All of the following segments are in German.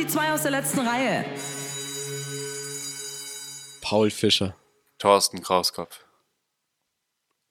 Die zwei aus der letzten Reihe. Paul Fischer. Thorsten Krauskopf.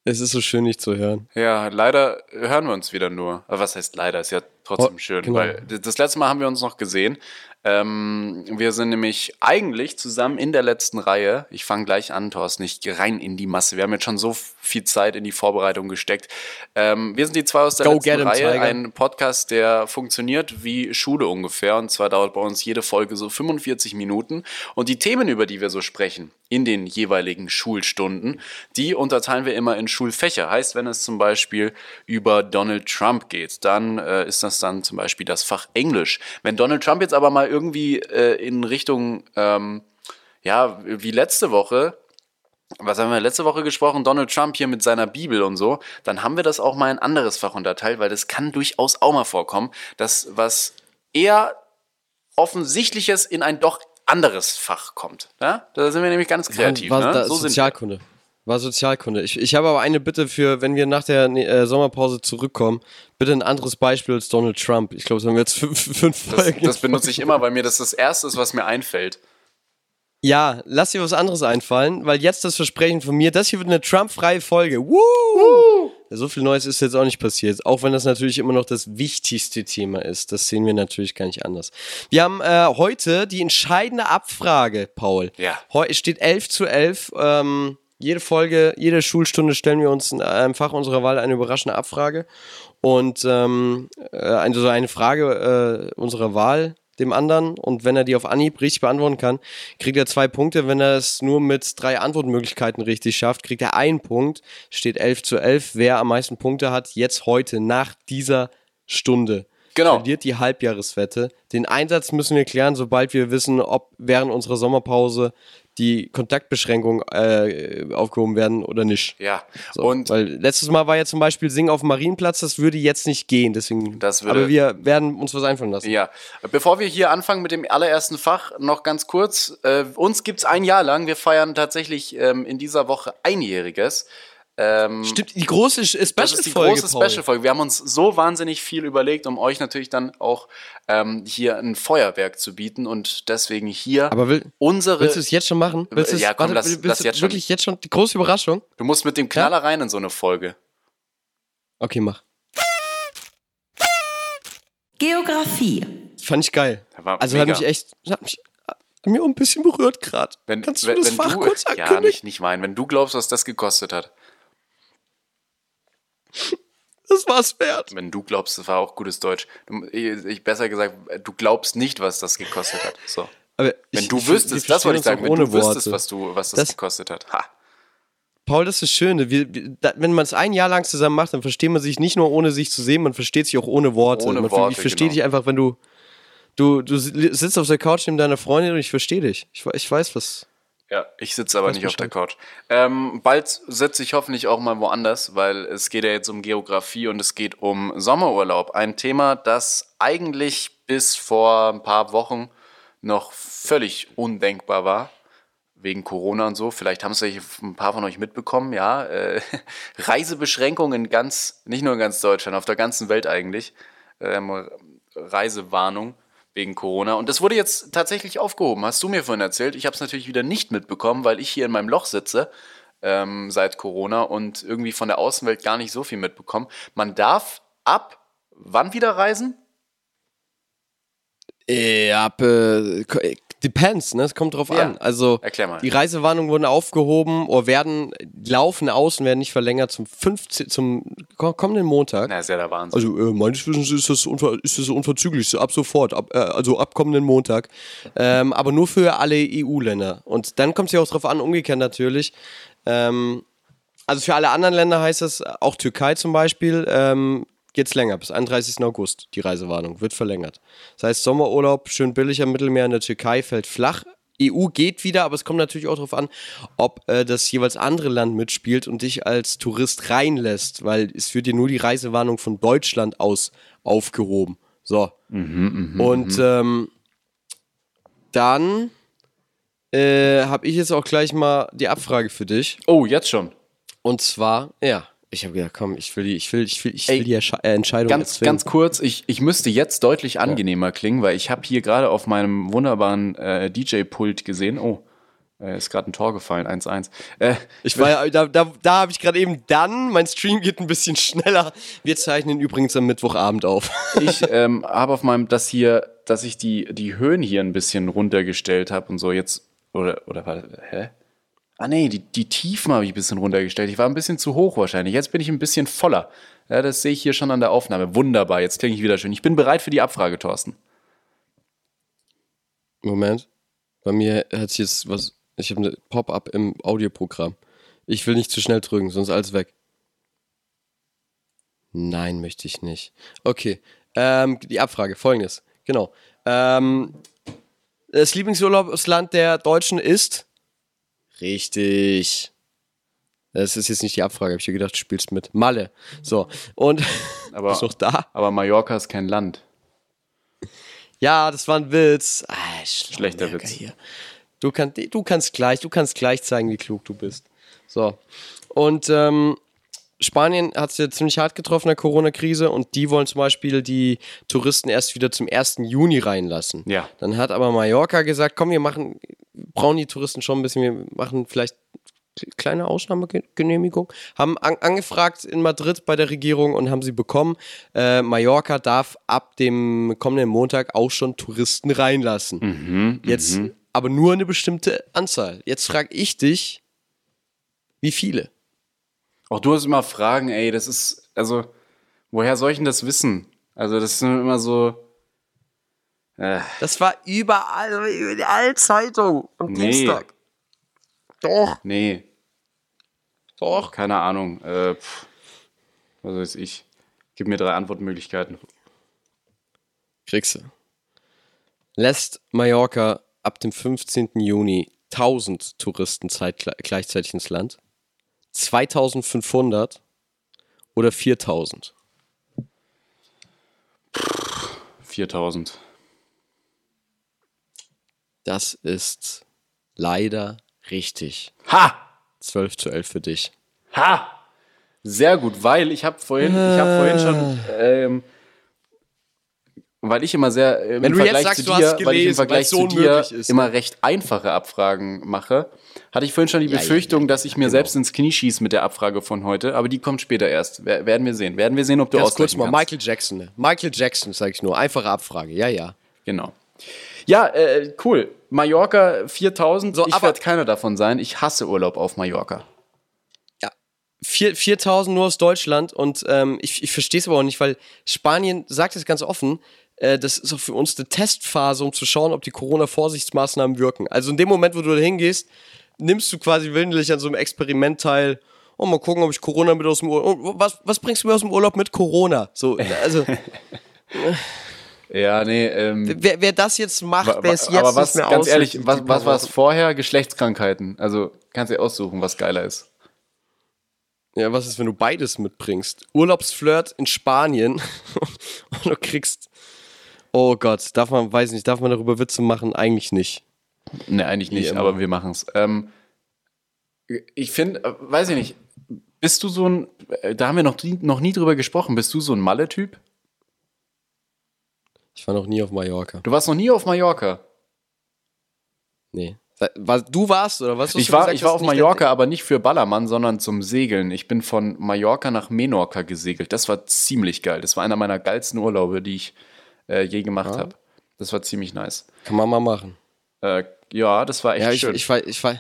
Es ist so schön, dich zu hören. Ja, leider hören wir uns wieder nur. Aber was heißt leider? Ist ja trotzdem Oh, schön, genau. weil das letzte Mal haben wir uns noch gesehen. Ähm, wir sind nämlich eigentlich zusammen in der letzten Reihe. Ich fange gleich an, Thorsten, ich gehe rein in die Masse. Wir haben jetzt schon so viel Zeit in die Vorbereitung gesteckt. Ähm, wir sind die zwei aus der Go letzten Reihe. Tiger. Ein Podcast, der funktioniert wie Schule ungefähr. Und zwar dauert bei uns jede Folge so 45 Minuten. Und die Themen, über die wir so sprechen, in den jeweiligen Schulstunden, die unterteilen wir immer in Schulfächer. Heißt, wenn es zum Beispiel über Donald Trump geht, dann äh, ist das dann zum Beispiel das Fach Englisch. Wenn Donald Trump jetzt aber mal irgendwie äh, in Richtung, ähm, ja, wie letzte Woche, was haben wir letzte Woche gesprochen? Donald Trump hier mit seiner Bibel und so. Dann haben wir das auch mal in ein anderes Fach unterteilt, weil das kann durchaus auch mal vorkommen, dass was eher Offensichtliches in ein doch anderes Fach kommt. Ja? Da sind wir nämlich ganz kreativ. war, ne? so sind wir. War Sozialkunde. Ich, ich habe aber eine Bitte für, wenn wir nach der äh, Sommerpause zurückkommen, bitte ein anderes Beispiel als Donald Trump. Ich glaube, das haben wir jetzt fünf, fünf Das, Folgen. das benutze ich immer, weil mir das das Erste ist, was mir einfällt. Ja, lass dir was anderes einfallen, weil jetzt das Versprechen von mir, das hier wird eine Trump-freie Folge. Woo! So viel Neues ist jetzt auch nicht passiert, auch wenn das natürlich immer noch das wichtigste Thema ist. Das sehen wir natürlich gar nicht anders. Wir haben äh, heute die entscheidende Abfrage, Paul. Ja. Heute steht 11 zu 11. Ähm, jede Folge, jede Schulstunde stellen wir uns in einem Fach unserer Wahl eine überraschende Abfrage. Und ähm, äh, also eine Frage äh, unserer Wahl dem anderen. Und wenn er die auf Anhieb richtig beantworten kann, kriegt er zwei Punkte. Wenn er es nur mit drei Antwortmöglichkeiten richtig schafft, kriegt er einen Punkt. Steht 11 zu 11. Wer am meisten Punkte hat, jetzt heute nach dieser Stunde. Genau. Verliert die Halbjahreswette. Den Einsatz müssen wir klären, sobald wir wissen, ob während unserer Sommerpause die Kontaktbeschränkungen äh, aufgehoben werden oder nicht. Ja. So, Und weil letztes Mal war ja zum Beispiel Singen auf dem Marienplatz, das würde jetzt nicht gehen. Deswegen, Das würde- aber wir werden uns was einfallen lassen. Ja, bevor wir hier anfangen mit dem allerersten Fach, noch ganz kurz. Äh, uns gibt's ein Jahr lang. Wir feiern tatsächlich ähm, in dieser Woche Einjähriges. Ähm, Stimmt, die große das ist die Special-Folge. große Special-Folge. Wir haben uns so wahnsinnig viel überlegt, um euch natürlich dann auch ähm, hier ein Feuerwerk zu bieten und deswegen hier Aber will, unsere. willst du es jetzt schon machen? Willst du es, Ja, komm, lass- willst lass du jetzt schon. wirklich jetzt schon die große Überraschung? du musst mit dem Knaller rein in so eine Folge. Okay, mach. Geografie. Fand ich geil. Also hat mega. mich echt, hat mich hat mir auch ein bisschen berührt gerade. Wenn, Kannst wenn, du das wenn Fach du, kurz Ja, ankündigen? nicht, nicht meinen. Wenn du glaubst, was das gekostet hat. Das war's wert. Wenn du glaubst, das war auch gutes Deutsch. Ich, besser gesagt, du glaubst nicht, was das gekostet hat. So. Aber Wenn ich- du wüsstest, das wollte ich sagen, wenn du wüsstest, Worte. was, du, was das, Das- gekostet hat. Ha. Paul, das ist das Schöne. Wir, da, wenn man es ein Jahr lang zusammen macht, dann versteht man sich nicht nur ohne sich zu sehen, man versteht sich auch ohne Worte. Ohne man, Worte, ich verstehe genau. dich einfach, wenn du, du, du sitzt auf der Couch neben deiner Freundin und ich verstehe dich. Ich, ich weiß was. Ja, ich sitze aber Weiß nicht auf der. Couch. Ähm, bald sitze ich hoffentlich auch mal woanders, weil es geht ja jetzt um Geografie und es geht um Sommerurlaub. Ein Thema, das eigentlich bis vor ein paar Wochen noch völlig undenkbar war. Wegen Corona und so. Vielleicht haben es ja ein paar von euch mitbekommen, ja. Äh, Reisebeschränkungen in ganz, nicht nur in ganz Deutschland, auf der ganzen Welt eigentlich. Ähm, Reisewarnung wegen Corona. Und das wurde jetzt tatsächlich aufgehoben. Hast du mir vorhin erzählt? Ich habe es natürlich wieder nicht mitbekommen, weil ich hier in meinem Loch sitze ähm, seit Corona und irgendwie von der Außenwelt gar nicht so viel mitbekommen. Man darf ab wann wieder reisen? Äh, ab, äh, depends, ne? Es kommt drauf Ja. an. Also, die Reisewarnungen wurden aufgehoben oder werden, laufen aus und werden nicht verlängert zum 15, zum ko- kommenden Montag. Na, ist ja der Wahnsinn. Also äh, meines Wissens ist das, unver ist das unverzüglich, ab sofort, ab, äh, also ab kommenden Montag. Ähm, aber nur für alle EU-Länder. Und dann kommt es ja auch drauf an, umgekehrt natürlich. Ähm, also für alle anderen Länder heißt das, auch Türkei zum Beispiel, ähm, geht's länger, bis 31. August, die Reisewarnung, wird verlängert. Das heißt, Sommerurlaub, schön billig am Mittelmeer in der Türkei, fällt flach. EU geht wieder, aber es kommt natürlich auch darauf an, ob äh, das jeweils andere Land mitspielt und dich als Tourist reinlässt, weil es wird dir nur die Reisewarnung von Deutschland aus aufgehoben. So. und ähm, dann äh, habe ich jetzt auch gleich mal die Abfrage für dich. oh, jetzt schon. Und zwar, ja, Ich habe gedacht, komm, ich will die, ich will, ich will, ich will Ey, die Ersche- äh, Entscheidung Ganz, erzwingen. ganz kurz, ich, ich müsste jetzt deutlich angenehmer klingen, weil ich habe hier gerade auf meinem wunderbaren äh, DJ-Pult gesehen, oh, äh, ist gerade ein Tor gefallen, 1-1. Äh, Ich war ja, da, da, da habe ich gerade eben dann, mein Stream geht ein bisschen schneller. Wir zeichnen übrigens am Mittwochabend auf. ich ähm, habe auf meinem, das hier, dass ich die, die Höhen hier ein bisschen runtergestellt habe und so jetzt, oder, oder warte, hä? Ah nee, die, die Tiefen habe ich ein bisschen runtergestellt. Ich war ein bisschen zu hoch wahrscheinlich. Jetzt bin ich ein bisschen voller. Ja, das sehe ich hier schon an der Aufnahme. Wunderbar, jetzt klinge ich wieder schön. Ich bin bereit für die Abfrage, Thorsten. Moment. Bei mir hat jetzt was. Ich habe eine Pop-up im Audioprogramm. Ich will nicht zu schnell drücken, sonst alles weg. Nein, möchte ich nicht. Okay. Ähm, die Abfrage, folgendes. Genau. Ähm, das Lieblingsurlaubsland der Deutschen ist. Richtig. Das ist jetzt nicht die Abfrage, habe ich mir gedacht, du spielst mit. Malle. So. Und. Aber, Bist du noch da? aber Mallorca ist kein Land. Ja, das war ein Witz. Ah, Schlechter Schlaumerker Witz. Hier. Du, kann, du kannst gleich, du kannst gleich zeigen, wie klug du bist. So. Und ähm, Spanien hat es ja ziemlich hart getroffen in der Corona-Krise und die wollen zum Beispiel die Touristen erst wieder zum 1. Juni reinlassen. Ja. Dann hat aber Mallorca gesagt, komm, wir machen, brauchen die Touristen schon ein bisschen, wir machen vielleicht kleine Ausnahmegenehmigung, haben an, angefragt in Madrid bei der Regierung und haben sie bekommen. Äh, Mallorca darf ab dem kommenden Montag auch schon Touristen reinlassen. Jetzt aber nur eine bestimmte Anzahl. Jetzt frage ich dich, wie viele? Auch du hast immer Fragen, ey, das ist, also, woher soll ich denn das wissen? Also, das sind immer so. Äh, Das war überall, überall Zeitung am Nee. Dienstag. Doch, nee, doch. keine Ahnung. Äh, pff, was weiß ich. Gib mir drei Antwortmöglichkeiten. Kriegst du. Lässt Mallorca ab dem 15. Juni 1000 Touristen gleichzeitig ins Land? 2500 oder 4000? 4000. Das ist leider richtig. Ha! 12 zu 11 für dich. Ha! Sehr gut, weil ich habe vorhin, ich habe vorhin schon, ähm, weil ich immer sehr äh, im Wenn du jetzt Vergleich sagst, zu du dir, hast weil ich im gelesen, Vergleich so zu dir ist, immer recht einfache Abfragen mache, hatte ich vorhin schon die Ja, ja, Befürchtung, ja, dass ich mir genau. selbst ins Knie schieße mit der Abfrage von heute, aber die kommt später erst. Wer- Werden wir sehen. Werden wir sehen, ob du Ganz kurz mal, kannst. Michael Jackson. ne? Michael Jackson, sag ich nur. Einfache Abfrage. Ja, ja. Genau. Ja, äh, cool. Mallorca 4000. So, ich werde keiner davon sein. Ich hasse Urlaub auf Mallorca. Vier- 4000 nur aus Deutschland und ähm, ich, ich verstehe es aber auch nicht, weil Spanien sagt es ganz offen, äh, das ist auch für uns eine Testphase, um zu schauen, ob die Corona-Vorsichtsmaßnahmen wirken. Also in dem Moment, wo du da hingehst, nimmst du quasi willentlich an so einem Experiment teil. Oh, mal gucken, ob ich Corona mit aus dem Urlaub. Oh, Was, was bringst du mir aus dem Urlaub mit Corona? So, also, Ja, nee, ähm, wer, wer das jetzt macht, wer es jetzt aber was, nicht mehr ganz ehrlich, was, was war es Wochen. vorher? Geschlechtskrankheiten. Also kannst du dir aussuchen, was geiler ist. Ja, was ist, wenn du beides mitbringst? Urlaubsflirt in Spanien und du kriegst. Oh Gott, darf man, weiß nicht, darf man darüber Witze machen? Eigentlich nicht. Ne, eigentlich nicht, aber wir machen es. Ähm, ich finde, äh, weiß ich nicht, bist du so ein, äh, da haben wir noch, nie- noch nie drüber gesprochen, bist du so ein Malle-Typ? Ich war noch nie auf Mallorca. Du warst noch nie auf Mallorca. Nee. Du warst oder was? hast Ich du war, gesagt, ich war dass auf nicht Mallorca, aber nicht für Ballermann, sondern zum Segeln. Ich bin von Mallorca nach Menorca gesegelt. Das war ziemlich geil. Das war einer meiner geilsten Urlaube, die ich äh, je gemacht habe. Das war ziemlich nice. Kann man mal machen. Äh, ja, das war echt Ja, ich, schön. ich, weiß, ich, weiß,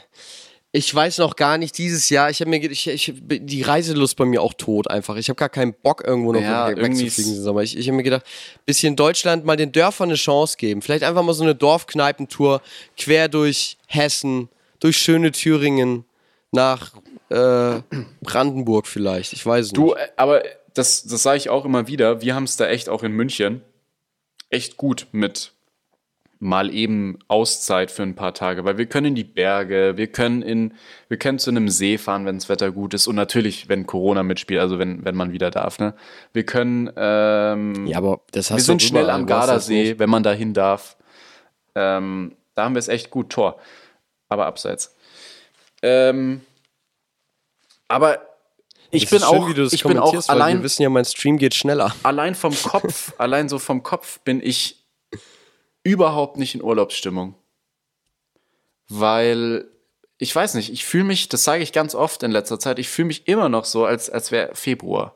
ich weiß noch gar nicht dieses Jahr. Ich habe mir, ich, ich, die Reiselust bei mir auch tot einfach. Ich habe gar keinen Bock irgendwo noch Ja, wegzufliegen diesen Sommer. Ich, ich habe mir gedacht, bisschen Deutschland mal den Dörfern eine Chance geben. Vielleicht einfach mal so eine Dorfkneipentour quer durch Hessen, durch schöne Thüringen nach äh, Brandenburg vielleicht. Ich weiß es Du, nicht. äh, aber das, das sage ich auch immer wieder. Wir haben es da echt auch in München echt gut mit mal eben Auszeit für ein paar Tage, weil wir können in die Berge, wir können in, wir können zu einem See fahren, wenn das Wetter gut ist und natürlich, wenn Corona mitspielt, also wenn, wenn man wieder darf, ne? Wir können, ähm, Ja, aber das hast wir sind schnell am das Gardasee, wenn man dahin darf. Ähm, da haben wir es echt gut, Tor. Aber abseits. Ähm, aber Ich Es bin schön, auch, wie du das ich bin auch allein, Wir wissen ja, mein Stream geht schneller. allein vom Kopf, allein so vom Kopf bin ich überhaupt nicht in Urlaubsstimmung. Weil, ich weiß nicht, ich fühle mich, das sage ich ganz oft in letzter Zeit, ich fühle mich immer noch so, als, als wäre Februar.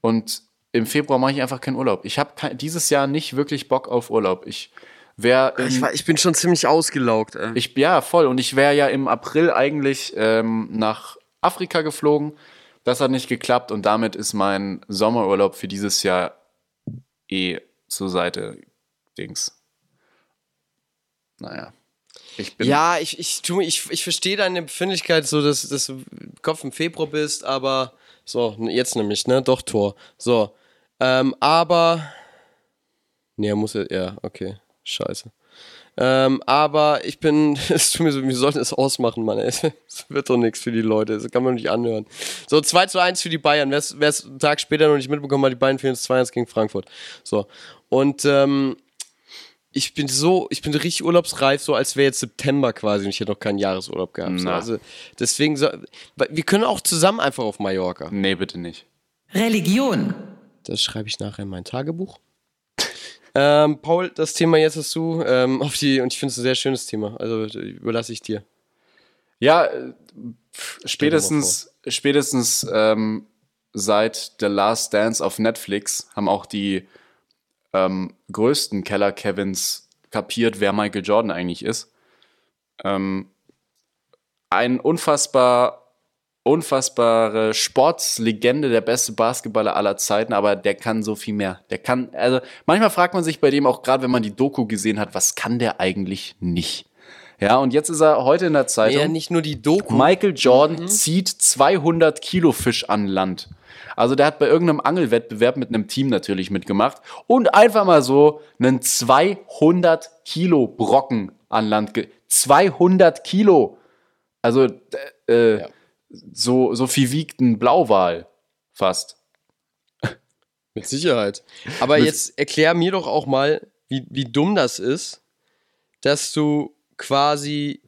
Und im Februar mache ich einfach keinen Urlaub. Ich habe dieses Jahr nicht wirklich Bock auf Urlaub. Ich wäre Ich, ich bin schon ziemlich ausgelaugt, ey. ich, ja, voll. Und ich wäre ja im April eigentlich ähm, nach Afrika geflogen. Das hat nicht geklappt und damit ist mein Sommerurlaub für dieses Jahr eh zur Seite Dings. Naja. Ich bin. Ja, ich, ich, tu ich, ich verstehe deine Befindlichkeit, so dass, dass du Kopf im Februar bist, aber so, jetzt nämlich, ne? Doch, Tor. So. Ähm, aber. Nee, er muss ja. Ja, okay. Scheiße. Ähm, aber ich bin. Es tut mir so, wir sollten es ausmachen, Mann. Es wird doch nichts für die Leute. Das kann man nicht anhören. So, 2 zu 1 für die Bayern. Wer es einen Tag später noch nicht mitbekommen hat, die Bayern jetzt 2-1 gegen Frankfurt. So. Und ähm, ich bin so, ich bin richtig urlaubsreif, so als wäre jetzt September quasi und ich hätte noch keinen Jahresurlaub gehabt. So. Also deswegen, so, wir können auch zusammen einfach auf Mallorca. Nee, bitte nicht. Religion. Das schreibe ich nachher in mein Tagebuch. ähm, Paul, das Thema jetzt hast du ähm, auf die, und ich finde es ein sehr schönes Thema, also überlasse ich dir. Ja, äh, pff, spätestens, spätestens ähm, seit The Last Dance auf Netflix haben auch die ähm, größten Keller-Kevins kapiert, wer Michael Jordan eigentlich ist. Ähm, ein unfassbar, unfassbare Sportslegende, der beste Basketballer aller Zeiten, aber der kann so viel mehr. Der kann, also manchmal fragt man sich bei dem auch gerade, wenn man die Doku gesehen hat, was kann der eigentlich nicht? Ja, und jetzt ist er heute in der Zeitung. Ja, nicht nur die Doku. Michael Jordan zieht 200 Kilo Fisch an Land. Also der hat bei irgendeinem Angelwettbewerb mit einem Team natürlich mitgemacht und einfach mal so einen 200 Kilo Brocken an Land. Ge 200 Kilo. Also äh, Ja. so, so viel wiegt ein Blauwal fast. Mit Sicherheit. Aber jetzt erklär mir doch auch mal, wie, wie dumm das ist, dass du quasi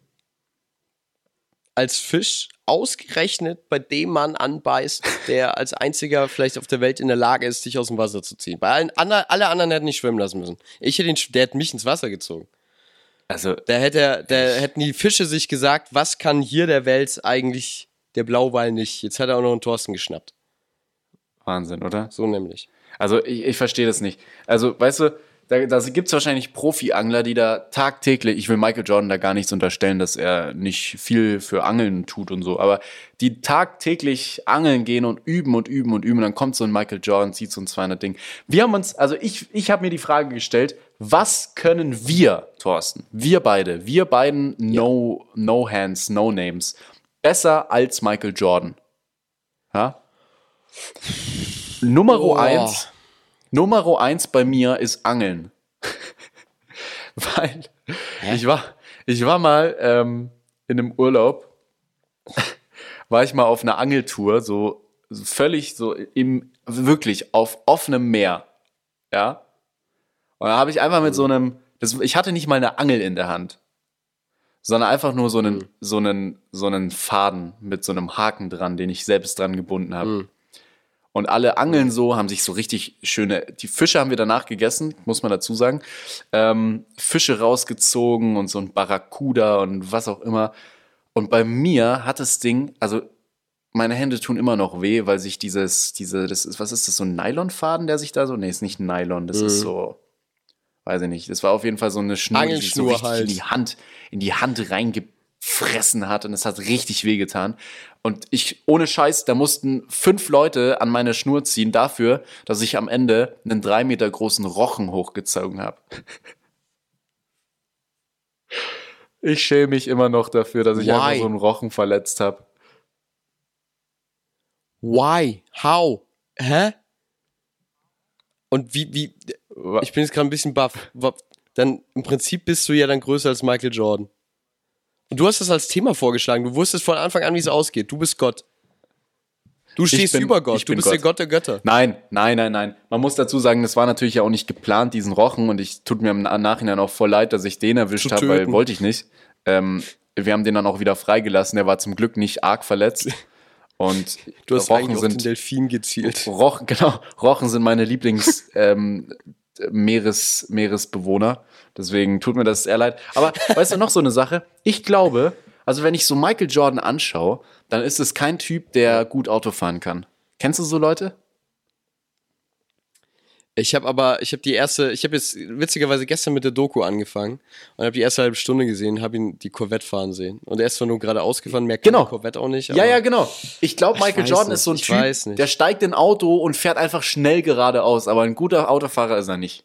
als Fisch ausgerechnet bei dem Mann anbeißt, der als einziger vielleicht auf der Welt in der Lage ist, dich aus dem Wasser zu ziehen. Bei allen anderen, alle anderen hätten nicht schwimmen lassen müssen. Ich hätte ihn, der hätte mich ins Wasser gezogen. Also Da hätte da hätten die Fische sich gesagt, was kann hier der Welt eigentlich der Blauwal nicht? Jetzt hat er auch noch einen Thorsten geschnappt. Wahnsinn, oder? So nämlich. Also ich, ich verstehe das nicht. Also, weißt du, da, da gibt es wahrscheinlich Profi-Angler, die da tagtäglich, ich will Michael Jordan da gar nichts unterstellen, dass er nicht viel für Angeln tut und so, aber die tagtäglich angeln gehen und üben und üben und üben und dann kommt so ein Michael Jordan, zieht so ein 200 Ding. Wir haben uns, also ich, ich habe mir die Frage gestellt, was können wir, Thorsten, wir beide, wir beiden No, no Hands, No Names, besser als Michael Jordan? Ja? Numero Boah. eins. Numero eins bei mir ist Angeln. Weil ich war, ich war mal ähm, in einem Urlaub, war ich mal auf einer Angeltour, so, völlig so im, wirklich auf offenem Meer. Ja. Und da habe ich einfach mit so einem, das, ich hatte nicht mal eine Angel in der Hand, sondern einfach nur so einen, so einen, so einen Faden mit so einem Haken dran, den ich selbst dran gebunden habe. Mhm. Und alle angeln so, haben sich so richtig schöne, die Fische haben wir danach gegessen, muss man dazu sagen. Ähm, Fische rausgezogen und so ein Barracuda und was auch immer. Und bei mir hat das Ding, also meine Hände tun immer noch weh, weil sich dieses, diese, das ist, was ist das, so ein Nylonfaden, der sich da so, nee, ist nicht Nylon, das ist Mhm. so, weiß ich nicht, das war auf jeden Fall so eine Schnur, die sich so richtig halt. in die Hand, in die Hand reingefressen hat und es hat richtig wehgetan. Und ich, ohne Scheiß, da mussten fünf Leute an meine Schnur ziehen dafür, dass ich am Ende einen drei Meter großen Rochen hochgezogen habe. Ich schäme mich immer noch dafür, dass ich Why? einfach so einen Rochen verletzt habe. Why? How? Hä? Und wie, wie, ich bin jetzt gerade ein bisschen baff. Dann im Prinzip bist du ja dann größer als Michael Jordan. Und du hast das als Thema vorgeschlagen. Du wusstest von Anfang an, wie es ausgeht. Du bist Gott. Du stehst bin- über Gott. Du bist der Gott. Gott der Götter. Nein, nein, nein, nein. Man muss dazu sagen, das war natürlich ja auch nicht geplant, diesen Rochen. Und ich tut mir im Nachhinein auch voll leid, dass ich den erwischt habe, weil wollte ich nicht. Ähm, wir haben den dann auch wieder freigelassen. Der war zum Glück nicht arg verletzt. Und Du hast Rochen eigentlich auf den sind Delfin gezielt. Rochen, genau, Rochen sind meine Lieblings ähm, Meeres, Meeresbewohner. Deswegen tut mir das sehr leid. Aber weißt du noch so eine Sache? Ich glaube, also wenn ich so Michael Jordan anschaue, dann ist es kein Typ, der gut Auto fahren kann. Kennst du so Leute? Ich habe aber, ich habe die erste, ich habe jetzt witzigerweise gestern mit der Doku angefangen und habe die erste halbe Stunde gesehen, habe ihn die Corvette fahren sehen. Und er ist zwar nur gerade ausgefahren, mehr kann Genau. die Corvette auch nicht. Ja, ja, genau. Ich glaube, Ich Michael weiß Jordan nicht, ist so ein ich Typ, der steigt in Auto und fährt einfach schnell geradeaus. Aber ein guter Autofahrer ist er nicht.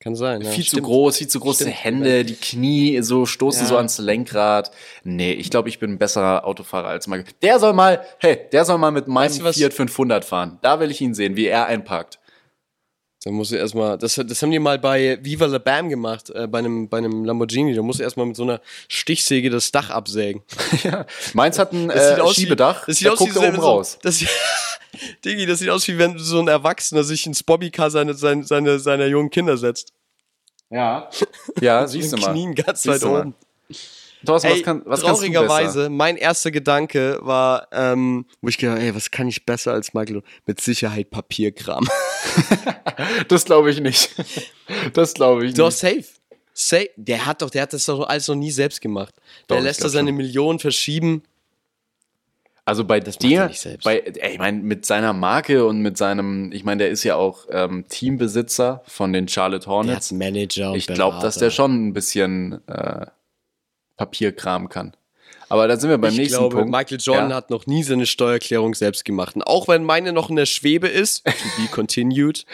Kann sein. Ja, viel zu stimmt. groß, viel zu große Stimmt. Hände, die Knie so stoßen Ja. so ans Lenkrad. Nee, ich glaube, ich bin ein besserer Autofahrer als Michael. Der soll mal, hey, der soll mal mit meinem Weißt du? Fiat 500 fahren. Da will ich ihn sehen, wie er einparkt. Da muss er erstmal, das, das haben die mal bei Viva la Bam gemacht, äh, bei, einem, bei einem Lamborghini. Da muss er erstmal mit so einer Stichsäge das Dach absägen. ja. Meins hat ein Das äh, sieht aus Schiebedach, Wie, das sieht da aus wie er oben so, raus. Das, Digi, das sieht aus wie wenn so ein Erwachsener sich ins Bobbycar seine, seine, seine, seine jungen Kinder setzt. Ja. Ja, siehst du mal. Knien ganz Siehst weit du oben. Thorsten, was, kann, was du traurigerweise, mein erster Gedanke war, ähm, wo ich gedacht, ey, was kann ich besser als Michael? Mit Sicherheit Papierkram. Das glaube ich nicht. Das glaube ich Doch, nicht. safe. Safe. Der hat doch, der hat das doch alles noch nie selbst gemacht. Doch, Der lässt da glaub seine schon. Millionen verschieben. Also bei macht dir, bei, ey, ich meine, mit seiner Marke und mit seinem, ich meine, der ist ja auch ähm, Teambesitzer von den Charlotte Der Hornets. hat Manager und Ich glaube, dass der schon ein bisschen äh, Papierkram kann. Aber da sind wir beim ich nächsten glaube, Punkt. Michael Jordan ja? hat noch nie seine Steuererklärung selbst gemacht. Und auch wenn meine noch in der Schwebe ist, to be continued,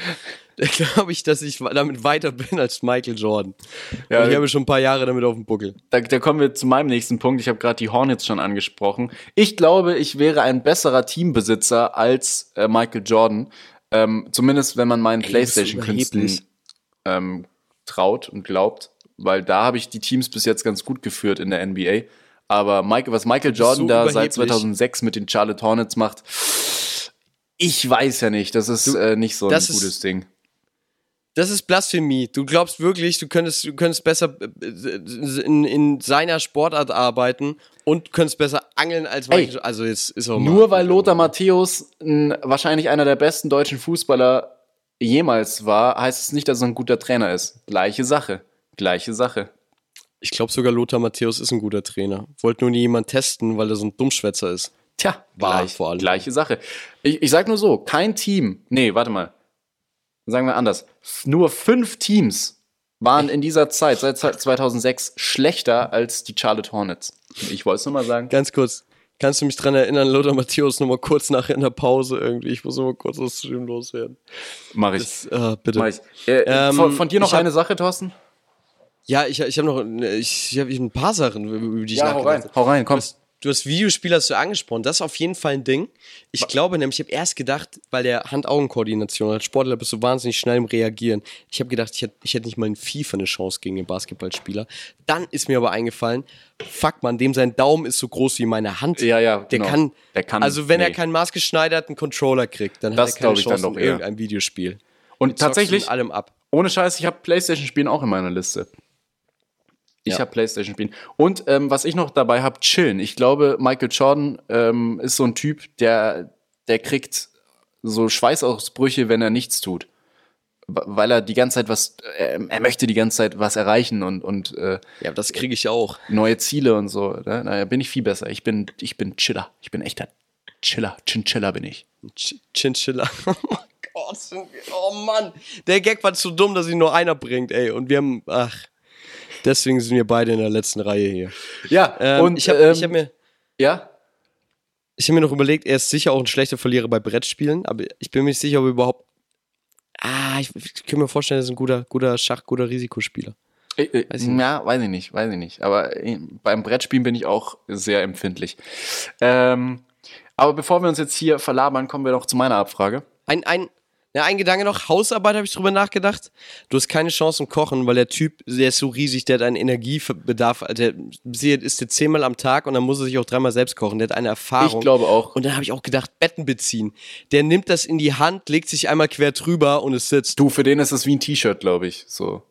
glaube ich, dass ich damit weiter bin als Michael Jordan. Ja, ich habe schon ein paar Jahre damit auf dem Buckel. da, da kommen wir zu meinem nächsten Punkt. Ich habe gerade die Hornets schon angesprochen. Ich glaube, ich wäre ein besserer Teambesitzer als äh, Michael Jordan. Ähm, zumindest wenn man meinen Playstation-Künsten überheblich. ähm, traut und glaubt. Weil da habe ich die Teams bis jetzt ganz gut geführt in der NBA. Aber Michael, was Michael Jordan so da seit überheblich. 2006 mit den Charlotte Hornets macht, ich weiß ja nicht. Das ist Du, äh, nicht so ein das ist- gutes Ding. Das ist Blasphemie. Du glaubst wirklich, du könntest, du könntest besser äh, in, in seiner Sportart arbeiten und könntest besser angeln als Ey, Michael. Also jetzt ist auch Nur weil Lothar Matthäus n, wahrscheinlich einer der besten deutschen Fußballer jemals war, heißt es nicht, dass er ein guter Trainer ist. Gleiche Sache. Gleiche Sache. Ich glaube sogar Lothar Matthäus ist ein guter Trainer. Wollte nur nie jemand testen, weil er so ein Dummschwätzer ist. Tja, War gleich, vor allem. gleiche Sache. Ich, ich sag nur so, kein Team, nee, warte mal. Sagen wir anders. Nur fünf Teams waren in dieser Zeit, seit 2006, schlechter als die Charlotte Hornets. Ich wollte es nur mal sagen. Ganz kurz, kannst du mich dran erinnern, Lothar Matthäus noch mal kurz nachher in der Pause irgendwie? Ich muss mal kurz aus Stream loswerden. Mach ich. Das, äh, bitte. Mach ich. Äh, Ähm, von, von dir noch eine Sache, Thorsten? Ja, ich, ich habe noch ich, ich hab ein paar Sachen, über die ich Ja, hau nachgedacht rein, hau rein, komm. Du hast, du hast Videospiele hast du angesprochen. Das ist auf jeden Fall ein Ding. Ich glaube nämlich, ich habe erst gedacht, weil der Hand-Augen-Koordination als Sportler bist du wahnsinnig schnell im Reagieren. Ich habe gedacht, ich hätte, ich hätte nicht mal in FIFA eine Chance gegen den Basketballspieler. Dann ist mir aber eingefallen, fuck man, dem sein Daumen ist so groß wie meine Hand. Ja, ja, Der genau. kann, Der kann- also wenn er nee. keinen maßgeschneiderten Controller kriegt, dann Das hat er keine glaub ich dann Chance doch in irgendeinem Videospiel. Und tatsächlich, allem ab. Ohne Scheiß, ich habe PlayStation-Spielen auch in meiner Liste. Ich Ja. habe PlayStation-Spielen. Und ähm, was ich noch dabei habe, chillen. Ich glaube, Michael Jordan ähm, ist so ein Typ, der, der kriegt so Schweißausbrüche, wenn er nichts tut. Weil er die ganze Zeit was, äh, er möchte die ganze Zeit was erreichen und, und äh, Ja, das kriege ich auch. neue Ziele und so. Ne? Naja, bin ich viel besser. Ich bin, ich bin Chiller. Ich bin echter Chiller. Chinchilla bin ich. Ch- Chinchilla. Oh oh Mann. Der Gag war zu dumm, dass ihn nur einer bringt, ey. Und wir haben, ach. Deswegen sind wir beide in der letzten Reihe hier. Ja, Ähm, und ich habe ähm, hab mir, ja, ich hab mir noch überlegt, er ist sicher auch ein schlechter Verlierer bei Brettspielen, aber ich bin mir nicht sicher, ob er überhaupt. Ah, ich, ich kann mir vorstellen, er ist ein guter, guter Schach, guter Risikospieler. Äh, äh, Weiß ich nicht. ja, weiß ich nicht, weiß ich nicht. Aber äh, beim Brettspielen bin ich auch sehr empfindlich. Ähm, aber bevor wir uns jetzt hier verlabern, kommen wir noch zu meiner Abfrage. Ein, ein, ja, ein Gedanke noch, Hausarbeit habe ich drüber nachgedacht. Du hast keine Chance im Kochen, weil der Typ, der ist so riesig, der hat einen Energiebedarf, also der isst jetzt zehnmal am Tag und dann muss er sich auch dreimal selbst kochen. Der hat eine Erfahrung. Ich glaube auch. Und dann habe ich auch gedacht, Betten beziehen. Der nimmt das in die Hand, legt sich einmal quer drüber und es sitzt. Du, für den ist es wie ein T-Shirt, glaube ich. So.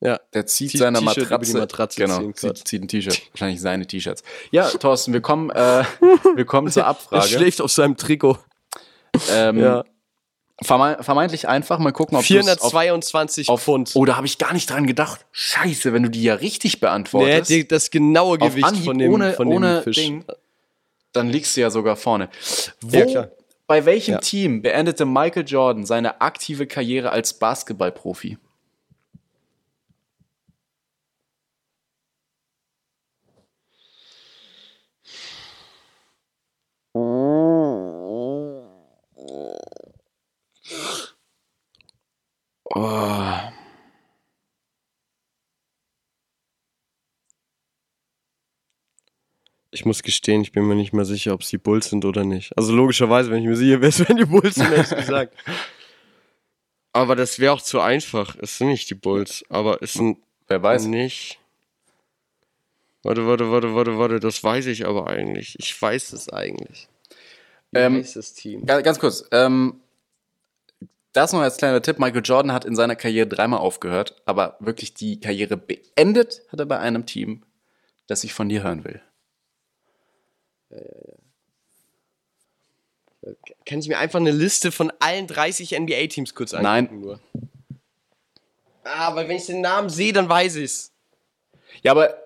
Ja. Der zieht Zieht seine Matratze. Matratze genau, zieht, zieht ein T-Shirt. Wahrscheinlich seine T-Shirts. Ja, Thorsten, wir kommen, äh, wir kommen zur Er Abfrage. schläft auf seinem Trikot. Ähm, Ja. Verme vermeintlich einfach. Mal gucken, ob du's auf, 422 auf Pfund. Oh, da habe ich gar nicht dran gedacht. Scheiße, wenn du die ja richtig Nee, beantwortest, die, das genaue Gewicht Anhieb von dem, ohne, von dem ohne Fisch. Ding, dann liegst du ja sogar vorne. Wo, Ja. Bei welchem Ja. Team beendete Michael Jordan seine aktive Karriere als Basketballprofi? Oh. Ich muss gestehen, ich bin mir nicht mehr sicher, ob es die Bulls sind oder nicht. Also logischerweise, wenn ich mir sicher wäre, es wären die Bulls, sind, hätte ich gesagt. Aber das wäre auch zu einfach. Es sind nicht die Bulls, aber es sind Wer weiß. nicht. Warte, warte, warte, warte, warte, das weiß ich aber eigentlich. Ich weiß es eigentlich. Wie Ähm, heißt das Team? Ga- Ganz kurz. Ähm, das noch als kleiner Tipp. Michael Jordan hat in seiner Karriere dreimal aufgehört, aber wirklich die Karriere beendet hat er bei einem Team, das ich von dir hören will. Kann ich mir einfach eine Liste von allen 30 NBA-Teams kurz angucken? Nein. Nur? Ah, weil wenn ich den Namen sehe, dann weiß ich's. Ja, aber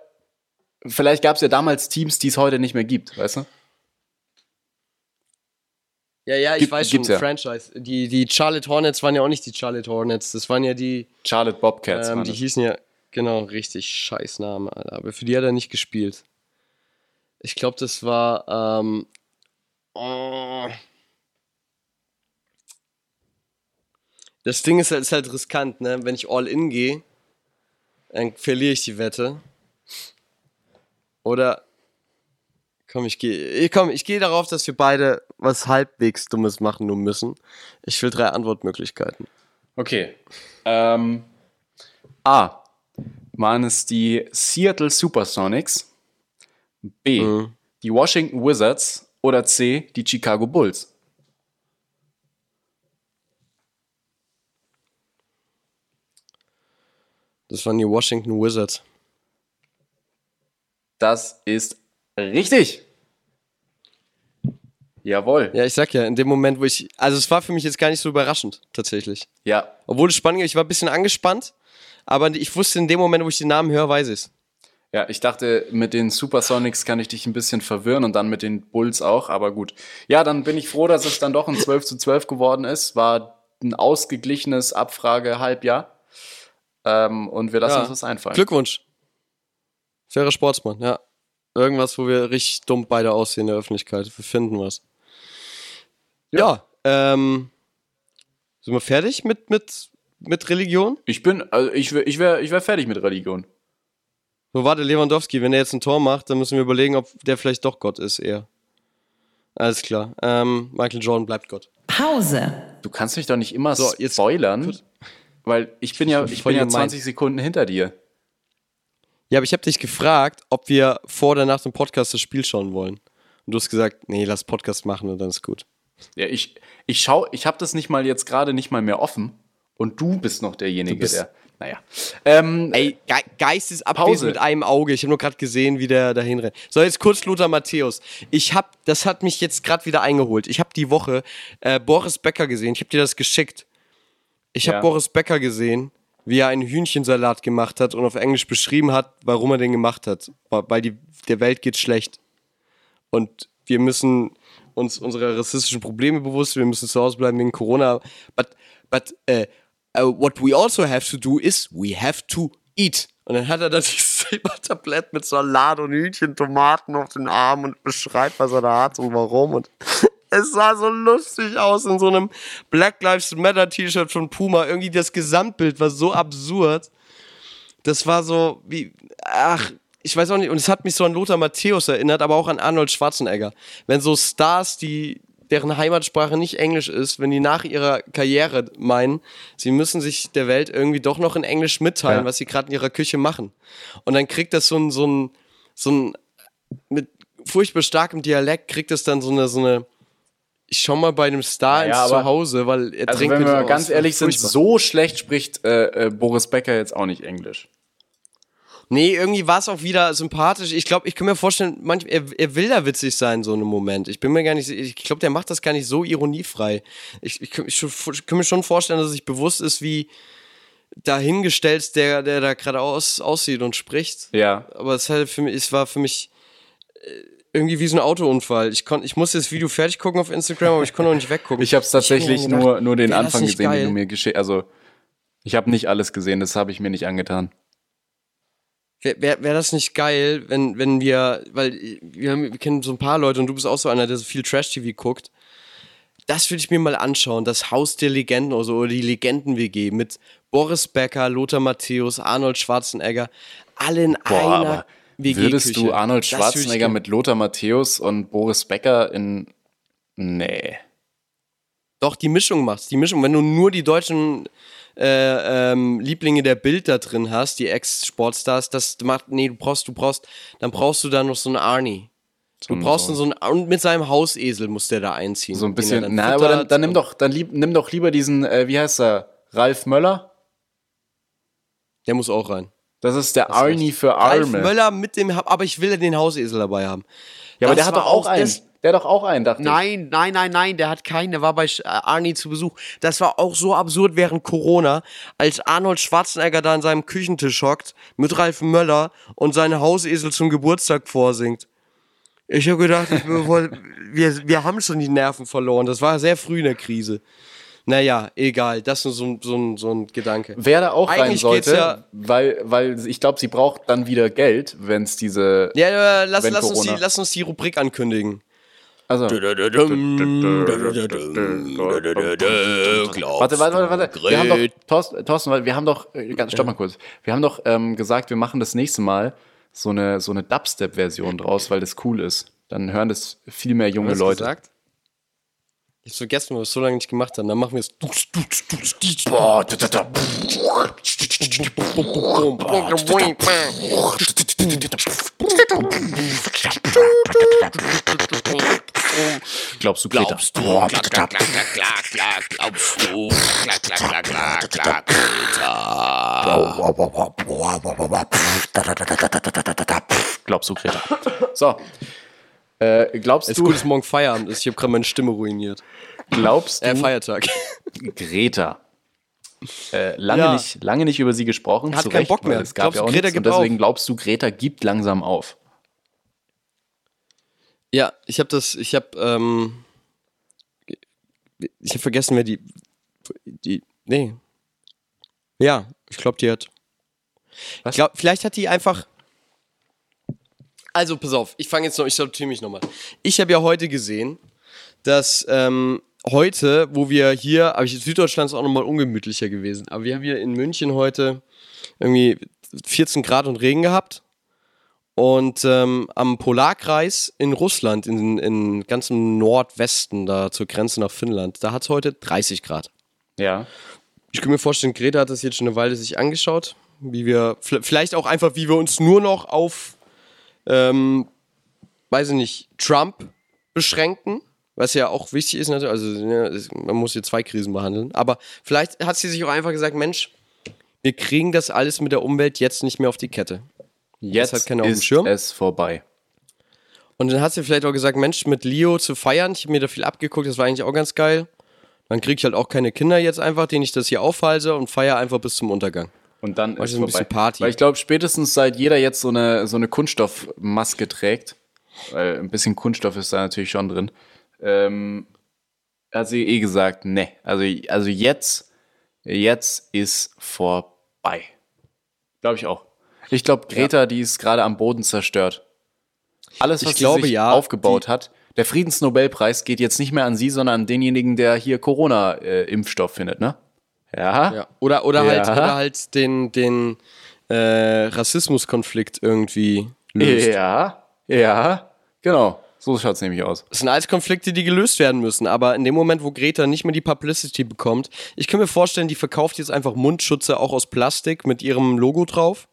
vielleicht gab es ja damals Teams, die es heute nicht mehr gibt, weißt du? Ja, ja, ich Gibt- weiß schon, ja. Franchise. Die, die Charlotte Hornets waren ja auch nicht die Charlotte Hornets. Das waren ja die, Charlotte Bobcats. ähm, die das. hießen ja, genau, richtig scheiß Name, Alter. Aber für die hat er nicht gespielt. Ich glaube, das war, ähm, oh. Das Ding ist halt, ist halt riskant, ne? Wenn ich all in gehe, dann verliere ich die Wette. Oder komm, ich gehe, komm, ich gehe darauf, dass wir beide was halbwegs Dummes machen nur müssen. Ich will drei Antwortmöglichkeiten. Okay. Ähm, A. Waren es die Seattle Supersonics? B. Mhm. Die Washington Wizards? Oder C. Die Chicago Bulls? Das waren die Washington Wizards. Das ist richtig. Jawohl. Ja, ich sag ja, in dem Moment, wo ich, also es war für mich jetzt gar nicht so überraschend, tatsächlich. Ja. Obwohl es spannend ich war ein bisschen angespannt, aber ich wusste in dem Moment, wo ich den Namen höre, weiß ich's. Ja, ich dachte, mit den Supersonics kann ich dich ein bisschen verwirren und dann mit den Bulls auch, aber gut. Ja, dann bin ich froh, dass es dann doch ein 12 zu 12 geworden ist. War ein ausgeglichenes Abfrage-Halbjahr. Ähm, und wir lassen Ja. uns was einfallen. Glückwunsch. Fairer Sportsmann, ja. Irgendwas, wo wir richtig dumm beide aussehen in der Öffentlichkeit. Wir finden was. Ja, ähm, sind wir fertig mit, mit, mit Religion? Ich bin, also ich wäre ich wär, ich wär fertig mit Religion. So, warte, Lewandowski, wenn er jetzt ein Tor macht, dann müssen wir überlegen, ob der vielleicht doch Gott ist, eher. Alles klar. Ähm, Michael Jordan bleibt Gott. Pause. Du kannst mich doch nicht immer So, jetzt- spoilern, weil ich bin ja, ich bin ja gemein. 20 Sekunden hinter dir. Ja, aber ich habe dich gefragt, ob wir vor oder nach dem Podcast das Spiel schauen wollen. Und du hast gesagt, nee, lass Podcast machen und dann ist gut. Ja, ich, ich schau, ich habe das nicht mal jetzt gerade nicht mal mehr offen und du bist noch derjenige, bist- der. Naja. Ähm, Ey, Ge Pause. mit einem Auge. Ich habe nur gerade gesehen, wie der dahin rennt. So, jetzt kurz Lothar Matthäus. Ich hab, das hat mich jetzt gerade wieder eingeholt. Ich habe die Woche äh, Boris Becker gesehen. Ich habe dir das geschickt. Ich habe Ja. Boris Becker gesehen, wie er einen Hühnchensalat gemacht hat und auf Englisch beschrieben hat, warum er den gemacht hat. Weil- die, der Welt geht schlecht. Und wir müssen uns unserer rassistischen Probleme bewusst, wir müssen zu Hause bleiben wegen Corona. But, but uh, uh, what we also have to do is, we have to eat. Und dann hat er da dieses Silbertablett mit Salat und Hühnchen, Tomaten auf den Arm und beschreibt, was er da hat und warum. Und es sah so lustig aus in so einem Black Lives Matter T-Shirt von Puma. Irgendwie das Gesamtbild war so absurd. Das war so wie, ach, ich weiß auch nicht, und es hat mich so an Lothar Matthäus erinnert, aber auch an Arnold Schwarzenegger. Wenn so Stars, die deren Heimatsprache nicht Englisch ist, wenn die nach ihrer Karriere meinen, sie müssen sich der Welt irgendwie doch noch in Englisch mitteilen, Ja. was sie gerade in ihrer Küche machen. Und dann kriegt das so ein, so ein, so ein, mit furchtbar starkem Dialekt kriegt es dann so eine, so eine, ich schau mal bei einem Star Ja, ins Zuhause, weil er Also trinkt wenn mit wir aus. ganz ehrlich sind, so schlecht spricht äh, äh, Boris Becker jetzt auch nicht Englisch. Nee, irgendwie war es auch wieder sympathisch. Ich glaube, ich kann mir vorstellen, manchmal, er, er will da witzig sein, so einem Moment. Ich bin mir gar nicht, ich glaube, der macht das gar nicht so ironiefrei. Ich, ich, kann- ich, schon- kann mir schon vorstellen, dass er sich bewusst ist, wie dahingestellt der, der da gerade aus, aussieht und spricht. Ja. Aber es, halt für mich, es war für mich äh, irgendwie wie so ein Autounfall. Ich, konnt, ich musste das Video fertig gucken auf Instagram, aber ich konnte auch nicht weggucken. Ich habe es tatsächlich gedacht, nur, nur den Anfang gesehen, geil? den du mir geschickt Also, ich habe nicht alles gesehen, das habe ich mir nicht angetan. Wäre wär, wär das nicht geil, wenn, wenn wir, weil wir, haben, wir kennen so ein paar Leute und du bist auch so einer, der so viel Trash-TV guckt. Das würde ich mir mal anschauen, das Haus der Legenden oder, so, oder die Legenden-WG mit Boris Becker, Lothar Matthäus, Arnold Schwarzenegger, alle in Boah, einer WG-Küche. würdest du Arnold Schwarzenegger mit Lothar Matthäus und Boris Becker in. Nee. Doch, die Mischung machst. Die Mischung, wenn du nur die deutschen äh, ähm, Lieblinge der Bild da drin hast, die Ex-Sportstars, das macht, nee, du brauchst, du brauchst, dann brauchst du da noch so einen Arnie. Du brauchst so- so einen, und mit seinem Hausesel muss der da einziehen. So ein bisschen. Na, aber dann, dann nimm doch, dann lieb, nimm doch lieber diesen, äh, wie heißt er? Ralf Möller? Der muss auch rein. Das ist der Arnie für Ralf Arme. Möller mit dem, aber ich will den Hausesel dabei haben. Ja, aber Das der hat doch auch einen. Der hat doch auch einen, dachte ich. Nein, nein, nein, nein, der hat keinen, der war bei äh, Arnie zu Besuch. Das war auch so absurd während Corona, als Arnold Schwarzenegger da an seinem Küchentisch hockt mit Ralf Möller und seine Hausesel zum Geburtstag vorsingt. Ich habe gedacht, ich, wir, wir haben schon die Nerven verloren. Das war sehr früh in der Krise. Naja, egal, das ist nur so, ein- so, so ein Gedanke. Wer da auch rein Eigentlich geht's sollte, ja- weil, weil ich glaube, sie braucht dann wieder Geld, wenn es diese. Ja, äh, lass, Wenn lass, uns die, Corona- lass uns die Rubrik ankündigen. Also. Warte, warte, warte, warte. Wir haben doch, Thorsten, Thorsten, wir haben doch, äh, ganz, stopp mal kurz. Wir haben doch ähm, gesagt, wir machen das nächste Mal so eine, so eine Dubstep-Version draus, weil das cool ist. Dann hören das viel mehr junge Hast du Leute. gesagt? Ich vergessen, weil wir es so lange nicht gemacht haben. Dann machen wir es. Glaubst du, Greta? Glaubst du? Glaubst du? Greta. Glaubst du, Greta? So. Äh, glaubst Es ist du, gut, dass morgen Feierabend ist. Ich habe gerade meine Stimme ruiniert. glaubst Äh, du, Feiertag. Greta? Äh, lange, Ja. nicht, lange nicht über sie gesprochen. Hat zu keinen Recht, Bock mehr. Es gab Glaubst ja auch Greta nichts, und gibt deswegen auf? glaubst du, Greta gibt langsam auf. Ja, ich habe das, ich habe, ähm, ich habe vergessen, wer die, die, nee. Ja, ich glaube, die hat. Was? Ich glaub, vielleicht hat die einfach. Also, pass auf, ich fange jetzt noch, ich sortiere mich nochmal. Ich habe ja heute gesehen, dass ähm, heute, wo wir hier, aber ich, Süddeutschland ist auch nochmal ungemütlicher gewesen, aber wir haben hier in München heute irgendwie 14 Grad und Regen gehabt. Und ähm, am Polarkreis in Russland, in, in ganzem Nordwesten, da zur Grenze nach Finnland, da hat es heute 30 Grad. Ja. Ich kann mir vorstellen, Greta hat das jetzt schon eine Weile sich angeschaut, wie wir, vielleicht auch einfach, wie wir uns nur noch auf, ähm, weiß ich nicht, Trump beschränken, was ja auch wichtig ist, natürlich, also ne, es- man muss hier zwei Krisen behandeln, aber vielleicht hat sie sich auch einfach gesagt, Mensch, wir kriegen das alles mit der Umwelt jetzt nicht mehr auf die Kette. Jetzt hat keiner ist Schirm. es vorbei. Und dann hat sie vielleicht auch gesagt, Mensch, mit Leo zu feiern, ich habe mir da viel abgeguckt, das war eigentlich auch ganz geil. Dann kriege ich halt auch keine Kinder jetzt einfach, denen ich das hier aufhalte und feiere einfach bis zum Untergang. Und dann ist du, ein bisschen Party. Weil ich glaube, spätestens seit jeder jetzt so eine, so eine Kunststoffmaske trägt, weil ein bisschen Kunststoff ist da natürlich schon drin, ähm, hat sie eh gesagt, ne. Also, also jetzt, jetzt ist vorbei. Glaube ich auch. Ich glaube, Greta, die ist gerade am Boden zerstört. Alles, was Ich glaube, sie sich ja, aufgebaut hat, der Friedensnobelpreis geht jetzt nicht mehr an sie, sondern an denjenigen, der hier Corona-Impfstoff findet, ne? Ja. Ja. Oder, oder, halt, Ja. oder halt den, den äh, Rassismuskonflikt irgendwie löst. Ja, ja, genau. So schaut es nämlich aus. Das sind alles Konflikte, die gelöst werden müssen. Aber in dem Moment, wo Greta nicht mehr die Publicity bekommt, ich kann mir vorstellen, die verkauft jetzt einfach Mundschutze auch aus Plastik mit ihrem Logo drauf.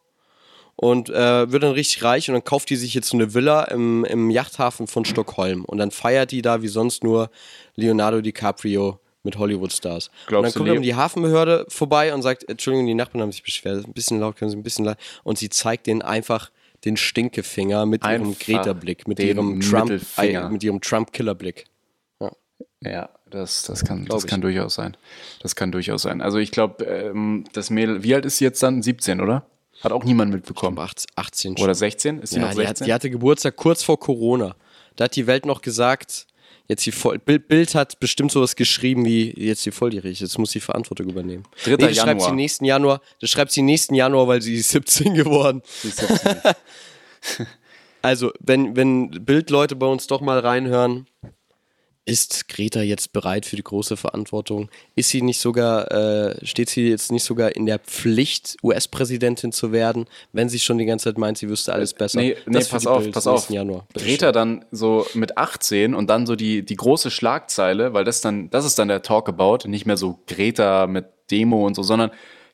und äh, wird dann richtig reich und dann kauft die sich jetzt so eine Villa im, im Yachthafen von Stockholm und dann feiert die da wie sonst nur Leonardo DiCaprio mit Hollywood-Stars. Und dann kommt dann die Hafenbehörde vorbei und sagt, Entschuldigung, die Nachbarn haben sich beschwert, ein bisschen laut, können Sie ein bisschen laut. Und sie zeigt denen einfach den Stinkefinger mit ihrem Einfach Greta-Blick, mit ihrem Trump, äh, mit ihrem Trump-Killer-Blick. Ja, das, das kann, Glaub das ich. kann durchaus sein. Das kann durchaus sein. Also ich glaube, ähm, das Mädel, wie alt ist sie jetzt dann? 17, oder? Hat auch niemand mitbekommen. 18, 18 Oder 16? Ist sie ja, noch die, hat, 16? die hatte Geburtstag kurz vor Corona. Da hat die Welt noch gesagt, jetzt die voll, Bild, Bild hat bestimmt sowas geschrieben wie jetzt die volljährig, jetzt muss sie Verantwortung übernehmen. 3. das schreibt sie Januar. nächsten Januar. Das schreibt sie nächsten Januar, weil sie ist 17 geworden. Sie ist 17. Also, wenn, wenn Bildleute bei uns doch mal reinhören, ist Greta jetzt bereit für die große Verantwortung? Ist sie nicht sogar, äh, steht sie jetzt nicht sogar in der Pflicht, US-Präsidentin zu werden, wenn sie schon die ganze Zeit meint, sie wüsste alles besser? Nee, nee pass auf, Bild pass auf. Januar. Greta dann so mit 18 und dann so die, die große Schlagzeile, weil das dann, das ist dann der Talkabout, nicht mehr so Greta mit Demo und so, sondern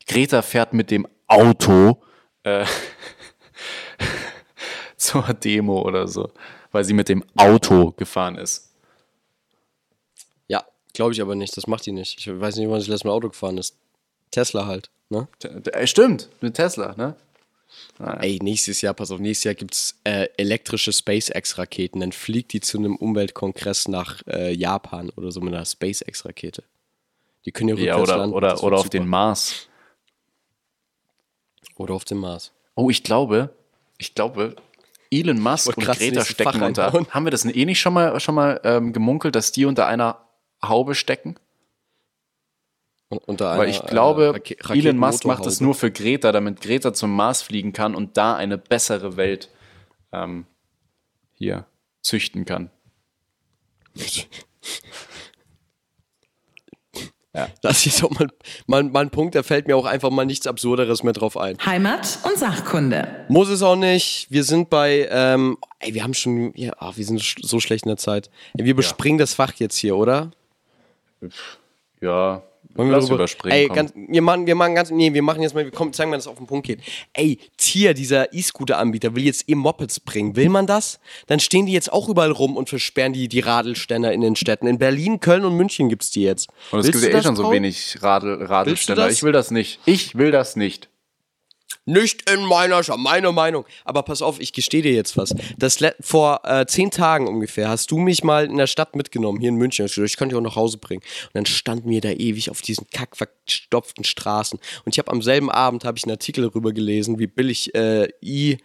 Greta fährt mit dem Auto äh, zur Demo oder so, weil sie mit dem Auto gefahren ist. Ja, glaube ich aber nicht. Das macht die nicht. Ich weiß nicht, wann sie das letzte Mal Auto gefahren ist. Tesla halt, ne? Stimmt, mit Tesla, ne? Ey, nächstes Jahr, pass auf, nächstes Jahr gibt's äh, elektrische SpaceX-Raketen. Dann fliegt die zu einem Umweltkongress nach äh, Japan oder so mit einer SpaceX-Rakete. Die können ja Ja, rückwärts oder, landen. oder, oder auf super. den Mars. Oder auf dem Mars. Oh, ich glaube, ich glaube, Elon Musk und Greta stecken unter. Haben wir das eh nicht schon mal, schon mal ähm, gemunkelt, dass die unter einer Haube stecken? Und, unter Weil einer, ich glaube, äh, Elon Musk macht das Raketenmotorhaube. nur für Greta, damit Greta zum Mars fliegen kann und da eine bessere Welt ähm, hier züchten kann. Das ist doch mal, mal, mal ein Punkt, da fällt mir auch einfach mal nichts Absurderes mehr drauf ein. Heimat und Sachkunde. Muss es auch nicht. Wir sind bei, ähm, ey, wir haben schon, ja, ah, wir sind so schlecht in der Zeit. Wir bespringen das Fach jetzt hier, oder? Ja, Wollen wir lass darüber- überspringen. Ey, ganz, wir machen, wir machen ganz, nee, wir machen jetzt mal, wir kommen, zeigen mal, dass es auf den Punkt geht. Ey, Tier, dieser E-Scooter-Anbieter, will jetzt E-Mopeds bringen. Will man das? Dann stehen die jetzt auch überall rum und versperren die, die Radelständer in den Städten. In Berlin, Köln und München gibt's die jetzt. und es gibt ja eh schon so wenig Radl, Radelständer. Ich will das nicht. Ich will das nicht. Nicht in meiner, Sch- meine Meinung. Aber pass auf, ich gestehe dir jetzt was. Das vor äh, zehn Tagen ungefähr hast du mich mal in der Stadt mitgenommen, hier in München. Ich ich könnte dich auch nach Hause bringen. Und dann standen wir da ewig auf diesen kackverstopften Straßen. Und ich habe am selben Abend habe ich einen Artikel darüber gelesen, wie billig äh, E-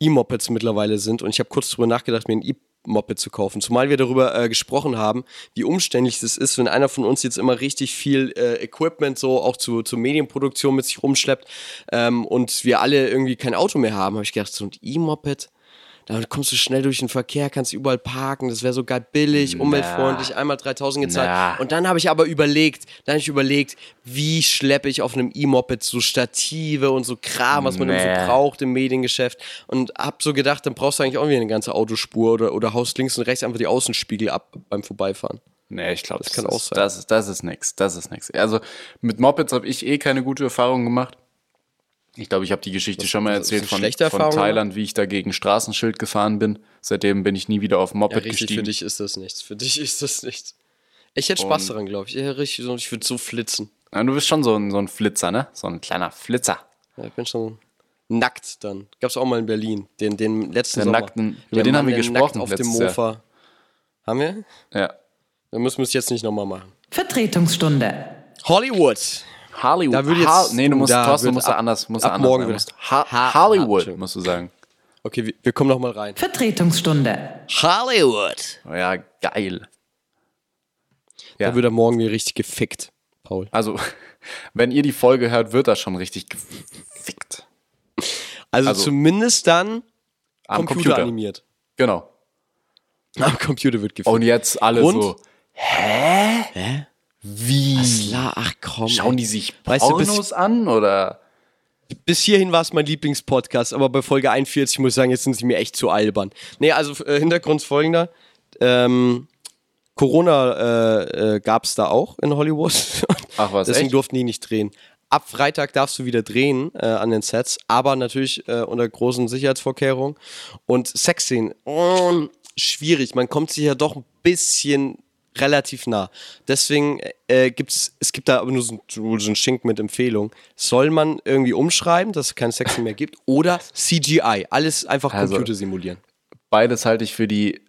E-Mopeds mittlerweile sind. Und ich habe kurz darüber nachgedacht, mir ein E-Moped zu kaufen. Zumal wir darüber äh, gesprochen haben, wie umständlich es ist, wenn einer von uns jetzt immer richtig viel äh, Equipment so auch zu, zur Medienproduktion mit sich rumschleppt ähm, und wir alle irgendwie kein Auto mehr haben. Habe ich gedacht, so ein E-Moped, damit kommst du schnell durch den Verkehr, kannst überall parken, das wäre so geil billig, umweltfreundlich, einmal 3000 gezahlt. Na. Und dann habe ich aber überlegt, dann habe ich überlegt, wie schleppe ich auf einem E-Moped so Stative und so Kram, was man so braucht im Mediengeschäft. Und hab so gedacht, dann brauchst du eigentlich auch wieder eine ganze Autospur oder, oder haust links und rechts einfach die Außenspiegel ab beim Vorbeifahren. Nee, ich glaube, das, kann ist, auch sein. Das, ist- das ist nix. Das ist nix. Also mit Mopeds habe ich eh keine gute Erfahrung gemacht. Ich glaube, ich habe die Geschichte schon mal das erzählt von, von Erfahrung, Thailand, wie ich da gegen Straßenschild gefahren bin. Seitdem bin ich nie wieder auf ein Ja, Moped richtig, gestiegen. für dich ist das nichts. Für dich ist das nichts. Ich hätte Spaß Und- daran, glaube ich. Richtig, so- ich würde so flitzen. Ja, du bist schon so ein, so ein Flitzer, ne? So ein kleiner Flitzer. Ja, ich bin schon nackt dann. Gab's auch mal in Berlin. Den, den letzten Der Sommer. nackten- über den Mann, haben wir gesprochen Nackt auf dem letztes Jahr. Mofa. Haben wir? Ja. Dann müssen wir es jetzt nicht nochmal machen. Vertretungsstunde. Hollywood. Hollywood. Da würde jetzt- Ha nee, du musst, da Thorsten, musst ab- anders, musst ab anders morgen sagen. ha Ha- Hollywood, ha- musst du sagen. Okay, wir, wir kommen nochmal rein. Vertretungsstunde. Hollywood. Oh ja, geil. Ja. Da wird er morgen wieder richtig gefickt, Paul. Also, wenn ihr die Folge hört, wird das schon richtig gefickt. Also, Also- zumindest dann Am Computer, Computer. animiert. Genau. Am Computer wird gefickt. Und jetzt alle Und? so. Hä? Wie? La, ach komm. Schauen die sich Weißt du, bis- Pornos an oder? bis hierhin war es mein Lieblingspodcast, aber bei Folge 41 muss ich sagen, jetzt sind sie mir echt zu albern. Nee, also äh, Hintergrund folgender. Ähm, Corona äh, äh, gab es da auch in Hollywood. Ach was, Deswegen echt? durften die nicht drehen. ab Freitag darfst du wieder drehen äh, an den Sets, aber natürlich äh, unter großen Sicherheitsvorkehrungen. Und Sexszenen, oh, schwierig. Man kommt sich ja doch ein bisschen relativ nah. Deswegen äh, gibt's, es gibt da aber nur so, so ein Schink mit Empfehlung. Soll man irgendwie umschreiben, dass es kein Sex mehr gibt? Oder CGI, alles einfach Also- Computer simulieren. Beides halte ich für die.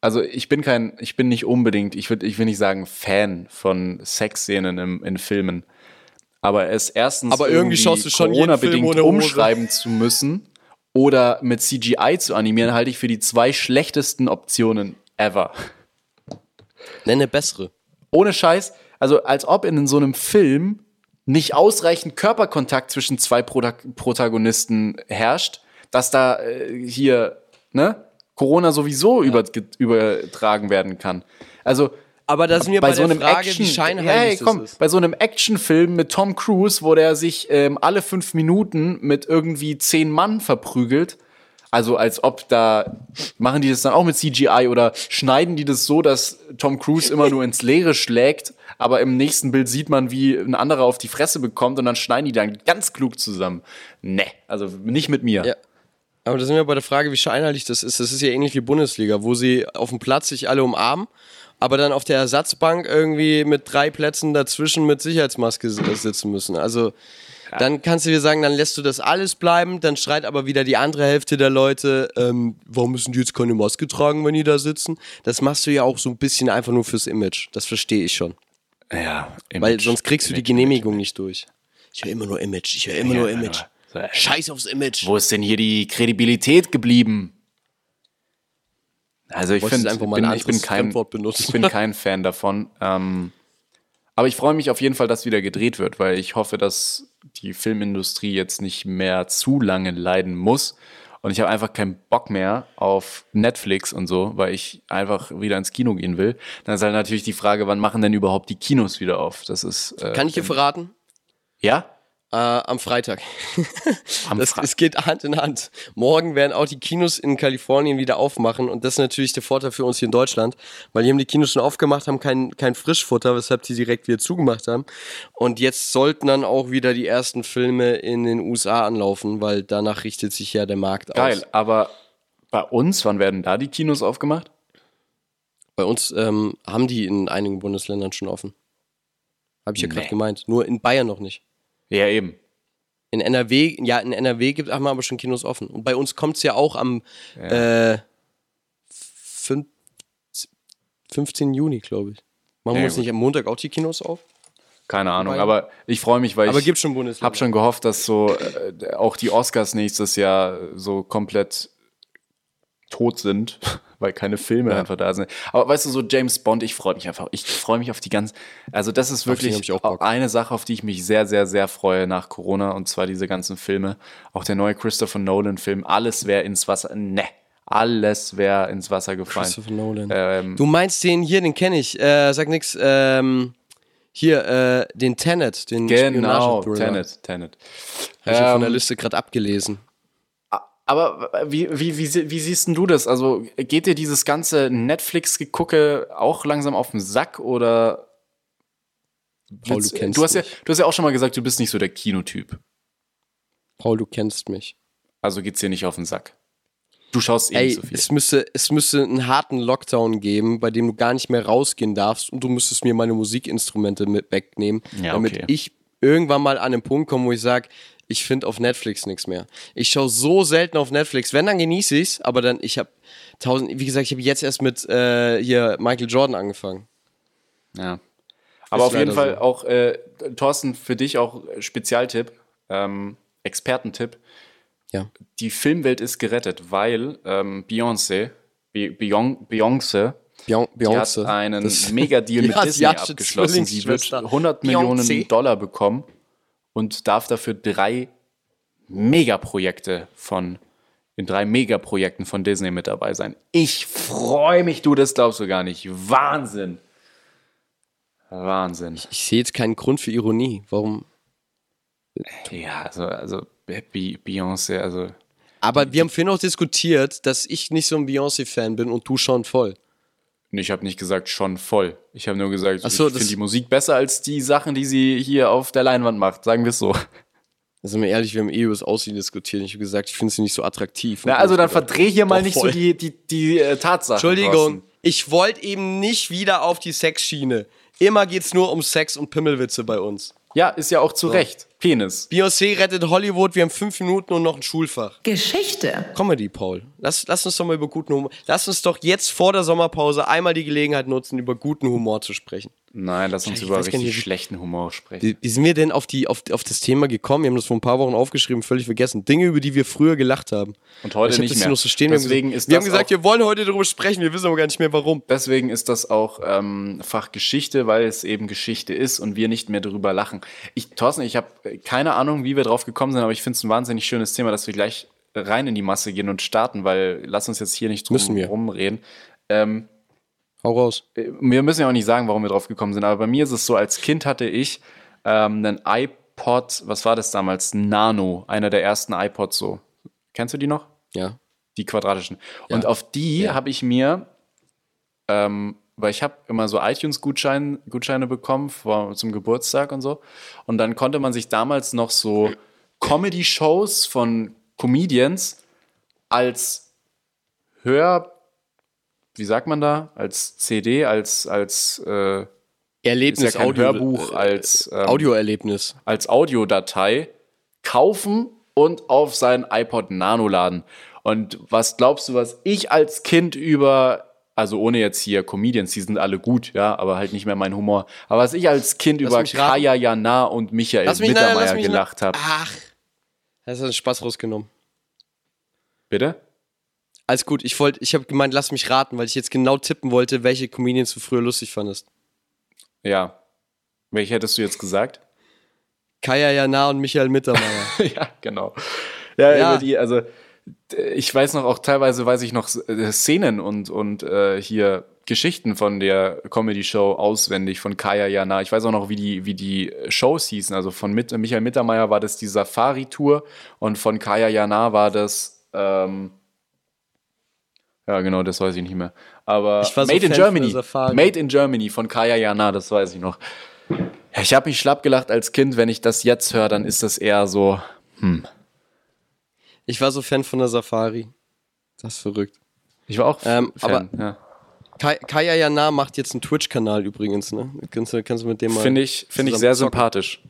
Also ich bin kein, ich bin nicht unbedingt, ich würde, ich will nicht sagen Fan von Sexszenen im, in Filmen. Aber es erstens Aber irgendwie schaust du schon Corona-bedingt umschreiben zu müssen oder mit CGI zu animieren, halte ich für die zwei schlechtesten Optionen ever. Nenne bessere. Ohne Scheiß, also als ob in so einem Film nicht ausreichend Körperkontakt zwischen zwei Prota Protagonisten herrscht, dass da äh, hier, ne, Corona sowieso über, übertragen werden kann. Also Aber da sind wir bei, bei so einem Frage, Action, hey, das komm, bei so einem Actionfilm mit Tom Cruise, wo der sich ähm, alle fünf Minuten mit irgendwie zehn Mann verprügelt. Also als ob da machen die das dann auch mit CGI oder schneiden die das so, dass Tom Cruise immer nur ins Leere schlägt, aber im nächsten Bild sieht man, wie ein anderer auf die Fresse bekommt und dann schneiden die dann ganz klug zusammen. Ne, also nicht mit mir. Ja. Aber da sind wir bei der Frage, wie scheinheilig das ist. Das ist ja ähnlich wie Bundesliga, wo sie auf dem Platz sich alle umarmen, aber dann auf der Ersatzbank irgendwie mit drei Plätzen dazwischen mit Sicherheitsmaske sitzen müssen. Also dann kannst du dir sagen, dann lässt du das alles bleiben, dann schreit aber wieder die andere Hälfte der Leute, ähm, warum müssen die jetzt keine Maske tragen, wenn die da sitzen? Das machst du ja auch so ein bisschen einfach nur fürs Image. Das verstehe ich schon. Ja, Weil Image, sonst kriegst du die Image, Genehmigung nicht durch. Ich höre immer nur Image, ich höre immer nur Ja, Image. so, Scheiß aufs Image. Wo ist denn hier die Kredibilität geblieben? Also ich finde, einfach ich mal bin, kein, Fremdwort benutzen. ich bin kein Fan davon. Ähm, aber ich freue mich auf jeden Fall, dass wieder gedreht wird, weil ich hoffe, dass die Filmindustrie jetzt nicht mehr zu lange leiden muss. Und ich habe einfach keinen Bock mehr auf Netflix und so, weil ich einfach wieder ins Kino gehen will. Dann ist halt natürlich die Frage, wann machen denn überhaupt die Kinos wieder auf? Das ist äh, Kann ich dir verraten? ja Äh, am Freitag. am Das, Fra- es geht Hand in Hand. Morgen werden auch die Kinos in Kalifornien wieder aufmachen und das ist natürlich der Vorteil für uns hier in Deutschland, weil die haben die Kinos schon aufgemacht, haben kein, kein Frischfutter, weshalb die direkt wieder zugemacht haben. Und jetzt sollten dann auch wieder die ersten Filme in den USA anlaufen, weil danach richtet sich ja der Markt geil. aus. Aber bei uns, wann werden da die Kinos aufgemacht? Bei uns ähm, haben die in einigen Bundesländern schon offen. Habe ich ja gerade Nee. gemeint. Nur in Bayern noch nicht. Ja, eben. In NRW, ja, in NRW gibt haben wir aber schon Kinos offen. Und bei uns kommt es ja auch am äh, fün- 15. Juni, glaube ich. Machen Ja, wir uns gut. nicht am Montag auch die Kinos auf? Keine Ahnung, Bayern. aber ich freue mich, weil Aber ich habe schon gehofft, dass so äh, auch die Oscars nächstes Jahr so komplett tot sind, weil keine Filme einfach da sind. Aber weißt du, so James Bond, ich freue mich einfach. Ich freue mich auf die ganzen. Also das ist wirklich eine Sache, auf die ich mich sehr, sehr, sehr freue nach Corona und zwar diese ganzen Filme. Auch der neue Christopher Nolan-Film. Alles wäre ins Wasser. Ne, alles wäre ins Wasser gefallen. Christopher Nolan. Ähm, Du meinst den hier, den kenne ich. Äh, sag nix. Ähm, hier, äh, den Tenet, den genau. Tenet, Tenet. Hab ich ja von der Ähm, Liste gerade abgelesen. Aber wie, wie, wie, sie- wie siehst denn du das? Also geht dir dieses ganze Netflix-Gegucke auch langsam auf den Sack oder Paul, du kennst du hast ja, mich. du hast ja auch schon mal gesagt, du bist nicht so der Kinotyp. Paul, du kennst mich. Also geht's dir nicht auf den Sack. Du schaust eh Ey, nicht so viel. es müsste, es müsste einen harten Lockdown geben, bei dem du gar nicht mehr rausgehen darfst und du müsstest mir meine Musikinstrumente mit wegnehmen, Ja, damit okay. ich irgendwann mal an den Punkt komme, wo ich sage, ich finde auf Netflix nichts mehr. Ich schaue so selten auf Netflix. Wenn, dann genieße ich's, aber dann, ich habe tausend, wie gesagt, ich habe jetzt erst mit äh, hier Michael Jordan angefangen. Ja. Aber Ist auf jeden Fall so. auch, äh, Thorsten, für dich auch Spezialtipp, ähm, Expertentipp. Ja. Die Filmwelt ist gerettet, weil ähm, Beyoncé, Be Beyon- Beyoncé, Beyon- Die hat Beyoncé. einen Megadeal mit Disney abgeschlossen. Sie wird Zwillingsschwester. 100 Beyoncé. Millionen Dollar bekommen und darf dafür drei Megaprojekte von in drei Megaprojekten von Disney mit dabei sein. Ich freue mich, du, das glaubst du gar nicht. Wahnsinn. Wahnsinn. Ich sehe jetzt keinen Grund für Ironie. Warum? Ja, also, also Be- Beyoncé, also Aber wir haben vorhin auch diskutiert, dass ich nicht so ein Beyoncé-Fan bin und du schon voll. Ich habe nicht gesagt schon voll. Ich habe nur gesagt, so, ich finde die Musik besser als die Sachen, die sie hier auf der Leinwand macht. Sagen wir es so. Sind wir ehrlich, wir haben eh über das Aussehen diskutiert. Ich habe gesagt, ich finde sie nicht so attraktiv. Na, also dann verdreh hier mal nicht voll. so die, die, die äh, Tatsachen. Entschuldigung, ich wollte eben nicht wieder auf die Sexschiene. Immer geht's nur um Sex und Pimmelwitze bei uns. Ja, ist ja auch zu Recht. Penis. Beyoncé rettet Hollywood, wir haben fünf Minuten und noch ein Schulfach. Geschichte. Comedy, Paul. Lass, lass uns doch mal über guten Humor. Lass uns doch jetzt vor der Sommerpause einmal die Gelegenheit nutzen, über guten Humor zu sprechen. Nein, lass uns Ich über richtig nicht, schlechten Humor sprechen. Wie, wie sind wir denn auf, die, auf, auf das Thema gekommen? Wir haben das vor ein paar Wochen aufgeschrieben, völlig vergessen. Dinge, über die wir früher gelacht haben. Und heute ich nicht das mehr. Noch so stehen. Deswegen wir haben, ist gesagt, wir haben gesagt, wir wollen heute darüber sprechen, wir wissen aber gar nicht mehr warum. Deswegen ist das auch ähm, Fach Geschichte, weil es eben Geschichte ist und wir nicht mehr darüber lachen. Ich, Thorsten, ich habe keine Ahnung, wie wir drauf gekommen sind, aber ich finde es ein wahnsinnig schönes Thema, dass wir gleich rein in die Masse gehen und starten, weil lass uns jetzt hier nicht drum rumreden. Ähm, Hau raus. wir müssen ja auch nicht sagen, warum wir drauf gekommen sind, aber bei mir ist es so, als Kind hatte ich ähm, einen iPod, was war das damals? Nano, einer der ersten iPods so. Kennst du die noch? Ja. die quadratischen. Und auf die habe ich mir, ähm, weil ich habe immer so iTunes-Gutscheine Gutscheine bekommen vor, zum Geburtstag und so. Und dann konnte man sich damals noch so Comedy-Shows von Comedians als Hör, wie sagt man da, als CD, als, als, äh, Erlebnis, ja Audio, Hörbuch, äh, als, ähm, Audioerlebnis. als Audiodatei kaufen und auf seinen iPod Nano laden. Und was glaubst du, was ich als Kind über, also ohne jetzt hier Comedians, die sind alle gut, ja, aber halt nicht mehr mein Humor, aber was ich als Kind über mich raten. Kaya Jana und Michael Lass mich, lass Mittermeier mich gelacht habe. Ach. Das ist einen Spaß rausgenommen. Bitte? Alles gut, ich wollte, ich habe gemeint, lass mich raten, weil ich jetzt genau tippen wollte, welche Comedians du früher lustig fandest. Ja. Welche hättest du jetzt gesagt? Kaya Jana und Michael Mittermeier. ja, genau. Ja, Ja. über die, also ich weiß noch, auch teilweise weiß ich noch äh, Szenen und, und äh, hier Geschichten von der Comedy-Show auswendig von Kaya Jana. Ich weiß auch noch, wie die, wie die Shows hießen. Also von Mit Michael Mittermeier war das die Safari-Tour und von Kaya Jana war das, ähm, ja genau, das weiß ich nicht mehr. Aber so Made in Germany. Safari. Made in Germany von Kaya Jana, das weiß ich noch. Ja, ich habe mich schlapp gelacht als Kind. Wenn ich das jetzt höre, dann ist das eher so, Ich war so Fan von der Safari. Das ist verrückt. Ich war auch Ähm, Fan. ja. Kai, Kaya Jana macht jetzt einen Twitch-Kanal übrigens, ne? Kannst du, kannst du mit dem mal. Finde ich, finde ich sehr zocken. sympathisch.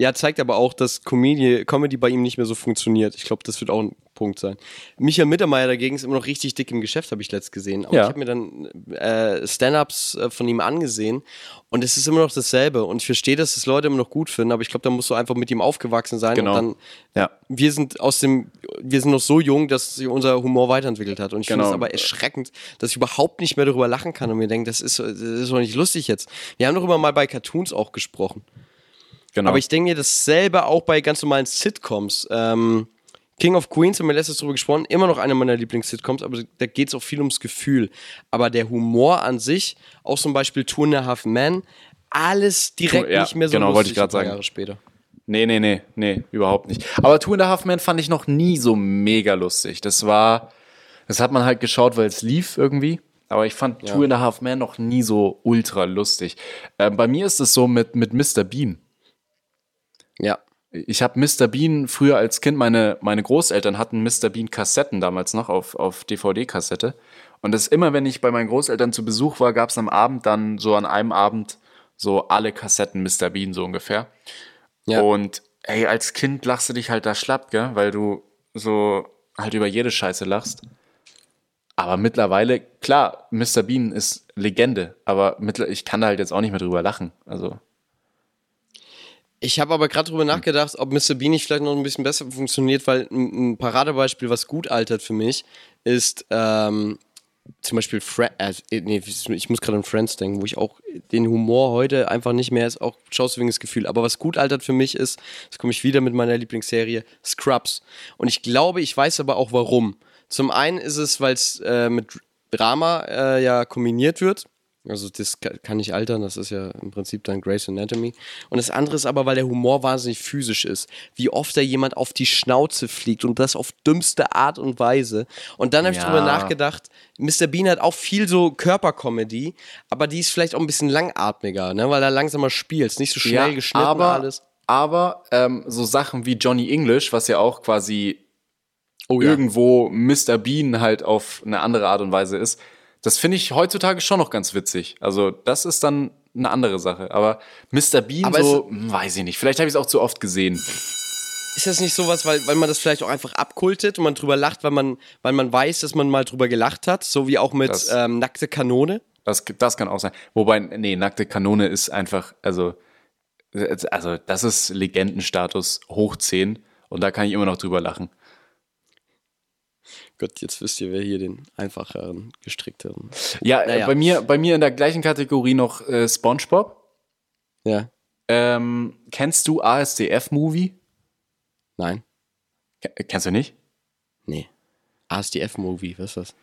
Ja, zeigt aber auch, dass Comedy, Comedy bei ihm nicht mehr so funktioniert. Ich glaube, das wird auch ein Punkt sein. Michael Mittermeier dagegen ist immer noch richtig dick im Geschäft, habe ich letzt gesehen. Aber Ja. ich habe mir dann äh, Stand-Ups äh, von ihm angesehen und es ist immer noch dasselbe. Und ich verstehe, dass das Leute immer noch gut finden, aber ich glaube, da musst du einfach mit ihm aufgewachsen sein. Genau. Und dann, Ja. wir sind aus dem, wir sind noch so jung, dass sich unser Humor weiterentwickelt hat. Und ich finde Genau. es aber erschreckend, dass ich überhaupt nicht mehr darüber lachen kann und mir denke, das ist, das ist doch nicht lustig jetzt. Wir haben doch immer mal bei Cartoons auch gesprochen. Genau. Aber ich denke mir dasselbe auch bei ganz normalen Sitcoms. Ähm, King of Queens, haben wir letztes drüber gesprochen, immer noch eine meiner Lieblings-Sitcoms, aber da geht es auch viel ums Gefühl. Aber der Humor an sich, auch zum Beispiel Two and a Half Men, alles direkt Ja, nicht mehr so genau, wollte lustig ich grad ein paar sagen. Jahre später. nee, nee, nee, nee, überhaupt nicht. Aber Two and a Half Men fand ich noch nie so mega lustig. Das war, das hat man halt geschaut, weil es lief irgendwie. Aber ich fand Two and a Half Men noch nie so ultra lustig. Ähm, bei mir ist es so mit, mit Mr. Bean. Ja. Ich habe Mr. Bean früher als Kind, meine, meine Großeltern hatten Mr. Bean Kassetten damals noch auf, auf DVD-Kassette. Und das immer, wenn ich bei meinen Großeltern zu Besuch war, gab es am Abend dann so an einem Abend so alle Kassetten Mr. Bean so ungefähr. Ja. Und ey, als Kind lachst du dich halt da schlapp, gell? Weil du so halt über jede Scheiße lachst. Aber mittlerweile, klar, Mr. Bean ist Legende, aber mittler- ich kann da halt jetzt auch nicht mehr drüber lachen. Also, Ich habe aber gerade drüber nachgedacht, ob Mr. Bean nicht vielleicht noch ein bisschen besser funktioniert, weil ein, Paradebeispiel, was gut altert für mich, ist ähm, zum Beispiel Fre äh, nee, ich muss gerade an Friends denken, wo ich auch den Humor heute einfach nicht mehr ist, auch das Gefühl. Aber was gut altert für mich ist, das komme ich wieder mit meiner Lieblingsserie, Scrubs. Und ich glaube, ich weiß aber auch warum. Zum einen ist es, weil es äh, mit Drama äh, ja kombiniert wird. Also das ka- kann nicht altern, das ist ja im Prinzip dann Grey's Anatomy. Und das andere ist aber, weil der Humor wahnsinnig physisch ist. Wie oft da jemand auf die Schnauze fliegt und das auf dümmste Art und Weise. Und dann habe ich Ja. drüber nachgedacht, Mr. Bean hat auch viel so Körpercomedy, aber die ist vielleicht auch ein bisschen langatmiger, ne? weil er langsamer spielt, nicht so schnell geschnitten aber, alles. Aber ähm, so Sachen wie Johnny English, was ja auch quasi Oh irgendwo Mr. Bean halt auf eine andere Art und Weise ist, das finde ich heutzutage schon noch ganz witzig. Also das ist dann eine andere Sache. Aber Mr. Bean Aber so, hm, weiß ich nicht. Vielleicht habe ich es auch zu oft gesehen. Ist das nicht sowas, weil, weil man das vielleicht auch einfach abkultet und man drüber lacht, weil man, weil man weiß, dass man mal drüber gelacht hat, so wie auch mit Das- ähm, Nackte Kanone? Das, das kann auch sein. Wobei, nee, nackte Kanone ist einfach, also, äh, also das ist Legendenstatus hoch 10 und da kann ich immer noch drüber lachen. Gott, jetzt wisst ihr, wer hier den einfacheren, gestrickteren. Ja, Naja. äh, bei, mir, bei mir in der gleichen Kategorie noch äh, SpongeBob. Ja, Ähm, kennst du ASDF-Movie? nein, Ke- Kennst du nicht? nee. ASDF-Movie, was ist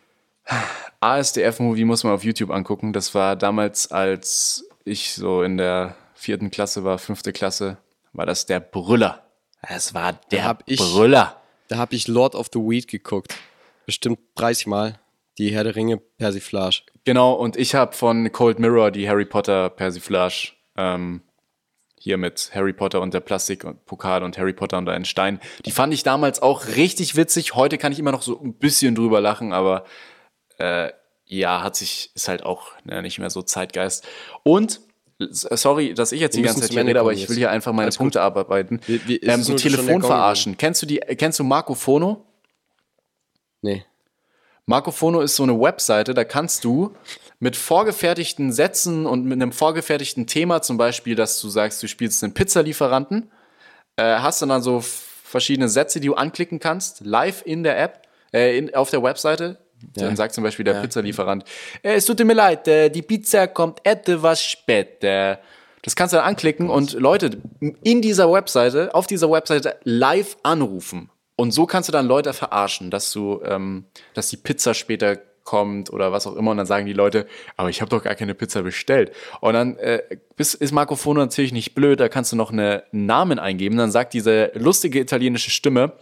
das? ASDF-Movie muss man auf YouTube angucken. Das war damals, als ich so in der vierten Klasse war, fünfte Klasse, war das der Brüller. Es war der hab ich- Brüller. Da habe ich Lord of the Weed geguckt. Bestimmt 30 Mal. Die Herr der Ringe Persiflage. Genau, und ich habe von Cold Mirror die Harry Potter Persiflage ähm, hier mit Harry Potter und der Plastik und Pokal und Harry Potter und ein Stein. Die fand ich damals auch richtig witzig. Heute kann ich immer noch so ein bisschen drüber lachen, aber äh, ja, hat sich, ist halt auch ne, nicht mehr so Zeitgeist. Und sorry, dass ich jetzt die Wir ganze müssen Zeit hier rede, aber ich will hier einfach meine Alles gut. Punkte abarbeiten. Wir- es ähm, so nur schon der Telefon Gong verarschen. Kennst du die, kennst du Marco Fono? Nee. Marco Fono ist so eine Webseite, da kannst du mit vorgefertigten Sätzen und mit einem vorgefertigten Thema, zum Beispiel, dass du sagst, du spielst einen Pizzalieferanten, äh, hast dann, dann so verschiedene Sätze, die du anklicken kannst, live in der App, äh, in, auf der Webseite. Dann sagt zum Beispiel der Pizzalieferant, äh, es tut mir leid, äh, die Pizza kommt etwas später. Das kannst du dann anklicken und Leute in dieser Webseite, auf dieser Webseite live anrufen. Und so kannst du dann Leute verarschen, dass du, ähm, dass die Pizza später kommt oder was auch immer. Und dann sagen die Leute, aber ich habe doch gar keine Pizza bestellt. Und dann äh, ist, Marco Fono natürlich nicht blöd, da kannst du noch eine, einen Namen eingeben. Dann sagt diese lustige italienische Stimme,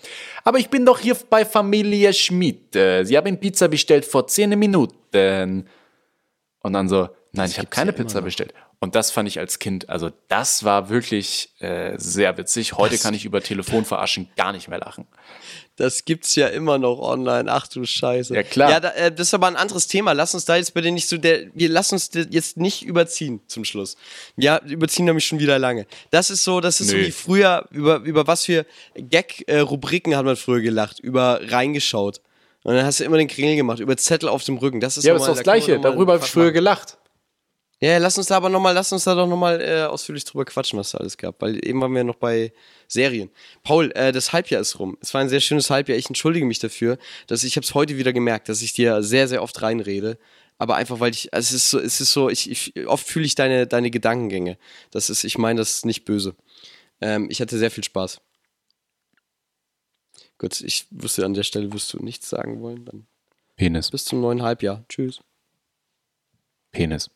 aber ich bin doch hier bei Familie Schmidt. Äh, Sie haben Pizza bestellt vor 10 Minuten. Und dann so, nein, ich habe keine ja Pizza bestellt. Und das fand ich als Kind, also das war wirklich äh, sehr witzig. Heute kann ich über Telefon verarschen gar nicht mehr lachen. Das gibt's ja immer noch online. Ach du Scheiße. Ja, klar. Ja, da, äh, das ist aber ein anderes Thema. Lass uns da jetzt bitte nicht so der. Wir lassen uns jetzt nicht überziehen zum Schluss. Ja, überziehen nämlich schon wieder lange. Das ist so, das ist so Nö. wie früher, über, über was für Gag-Rubriken hat man früher gelacht, über reingeschaut. Und dann hast du immer den Kringel gemacht, über Zettel auf dem Rücken. Das ist Ja, aber ist das Gleiche. Darüber habe ich früher gelacht. Ja, lass uns da aber noch mal, lass uns da doch nochmal äh, ausführlich drüber quatschen, was da alles gab. Weil eben waren wir noch bei Serien. Paul, äh, das Halbjahr ist rum. Es war ein sehr schönes Halbjahr. Ich entschuldige mich dafür, dass ich habe es heute wieder gemerkt, dass ich dir sehr, sehr oft reinrede. Aber einfach, weil ich, also es ist so, es ist so, ich, ich oft fühle ich deine, deine Gedankengänge. Das ist, ich meine, das ist nicht böse. Ähm, ich hatte sehr viel Spaß. Gut, ich wusste an der Stelle, wirst du nichts sagen wollen. Dann Penis. bis zum neuen Halbjahr. Tschüss. Penis.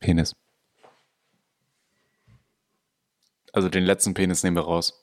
Penis. Also den letzten Penis nehmen wir raus.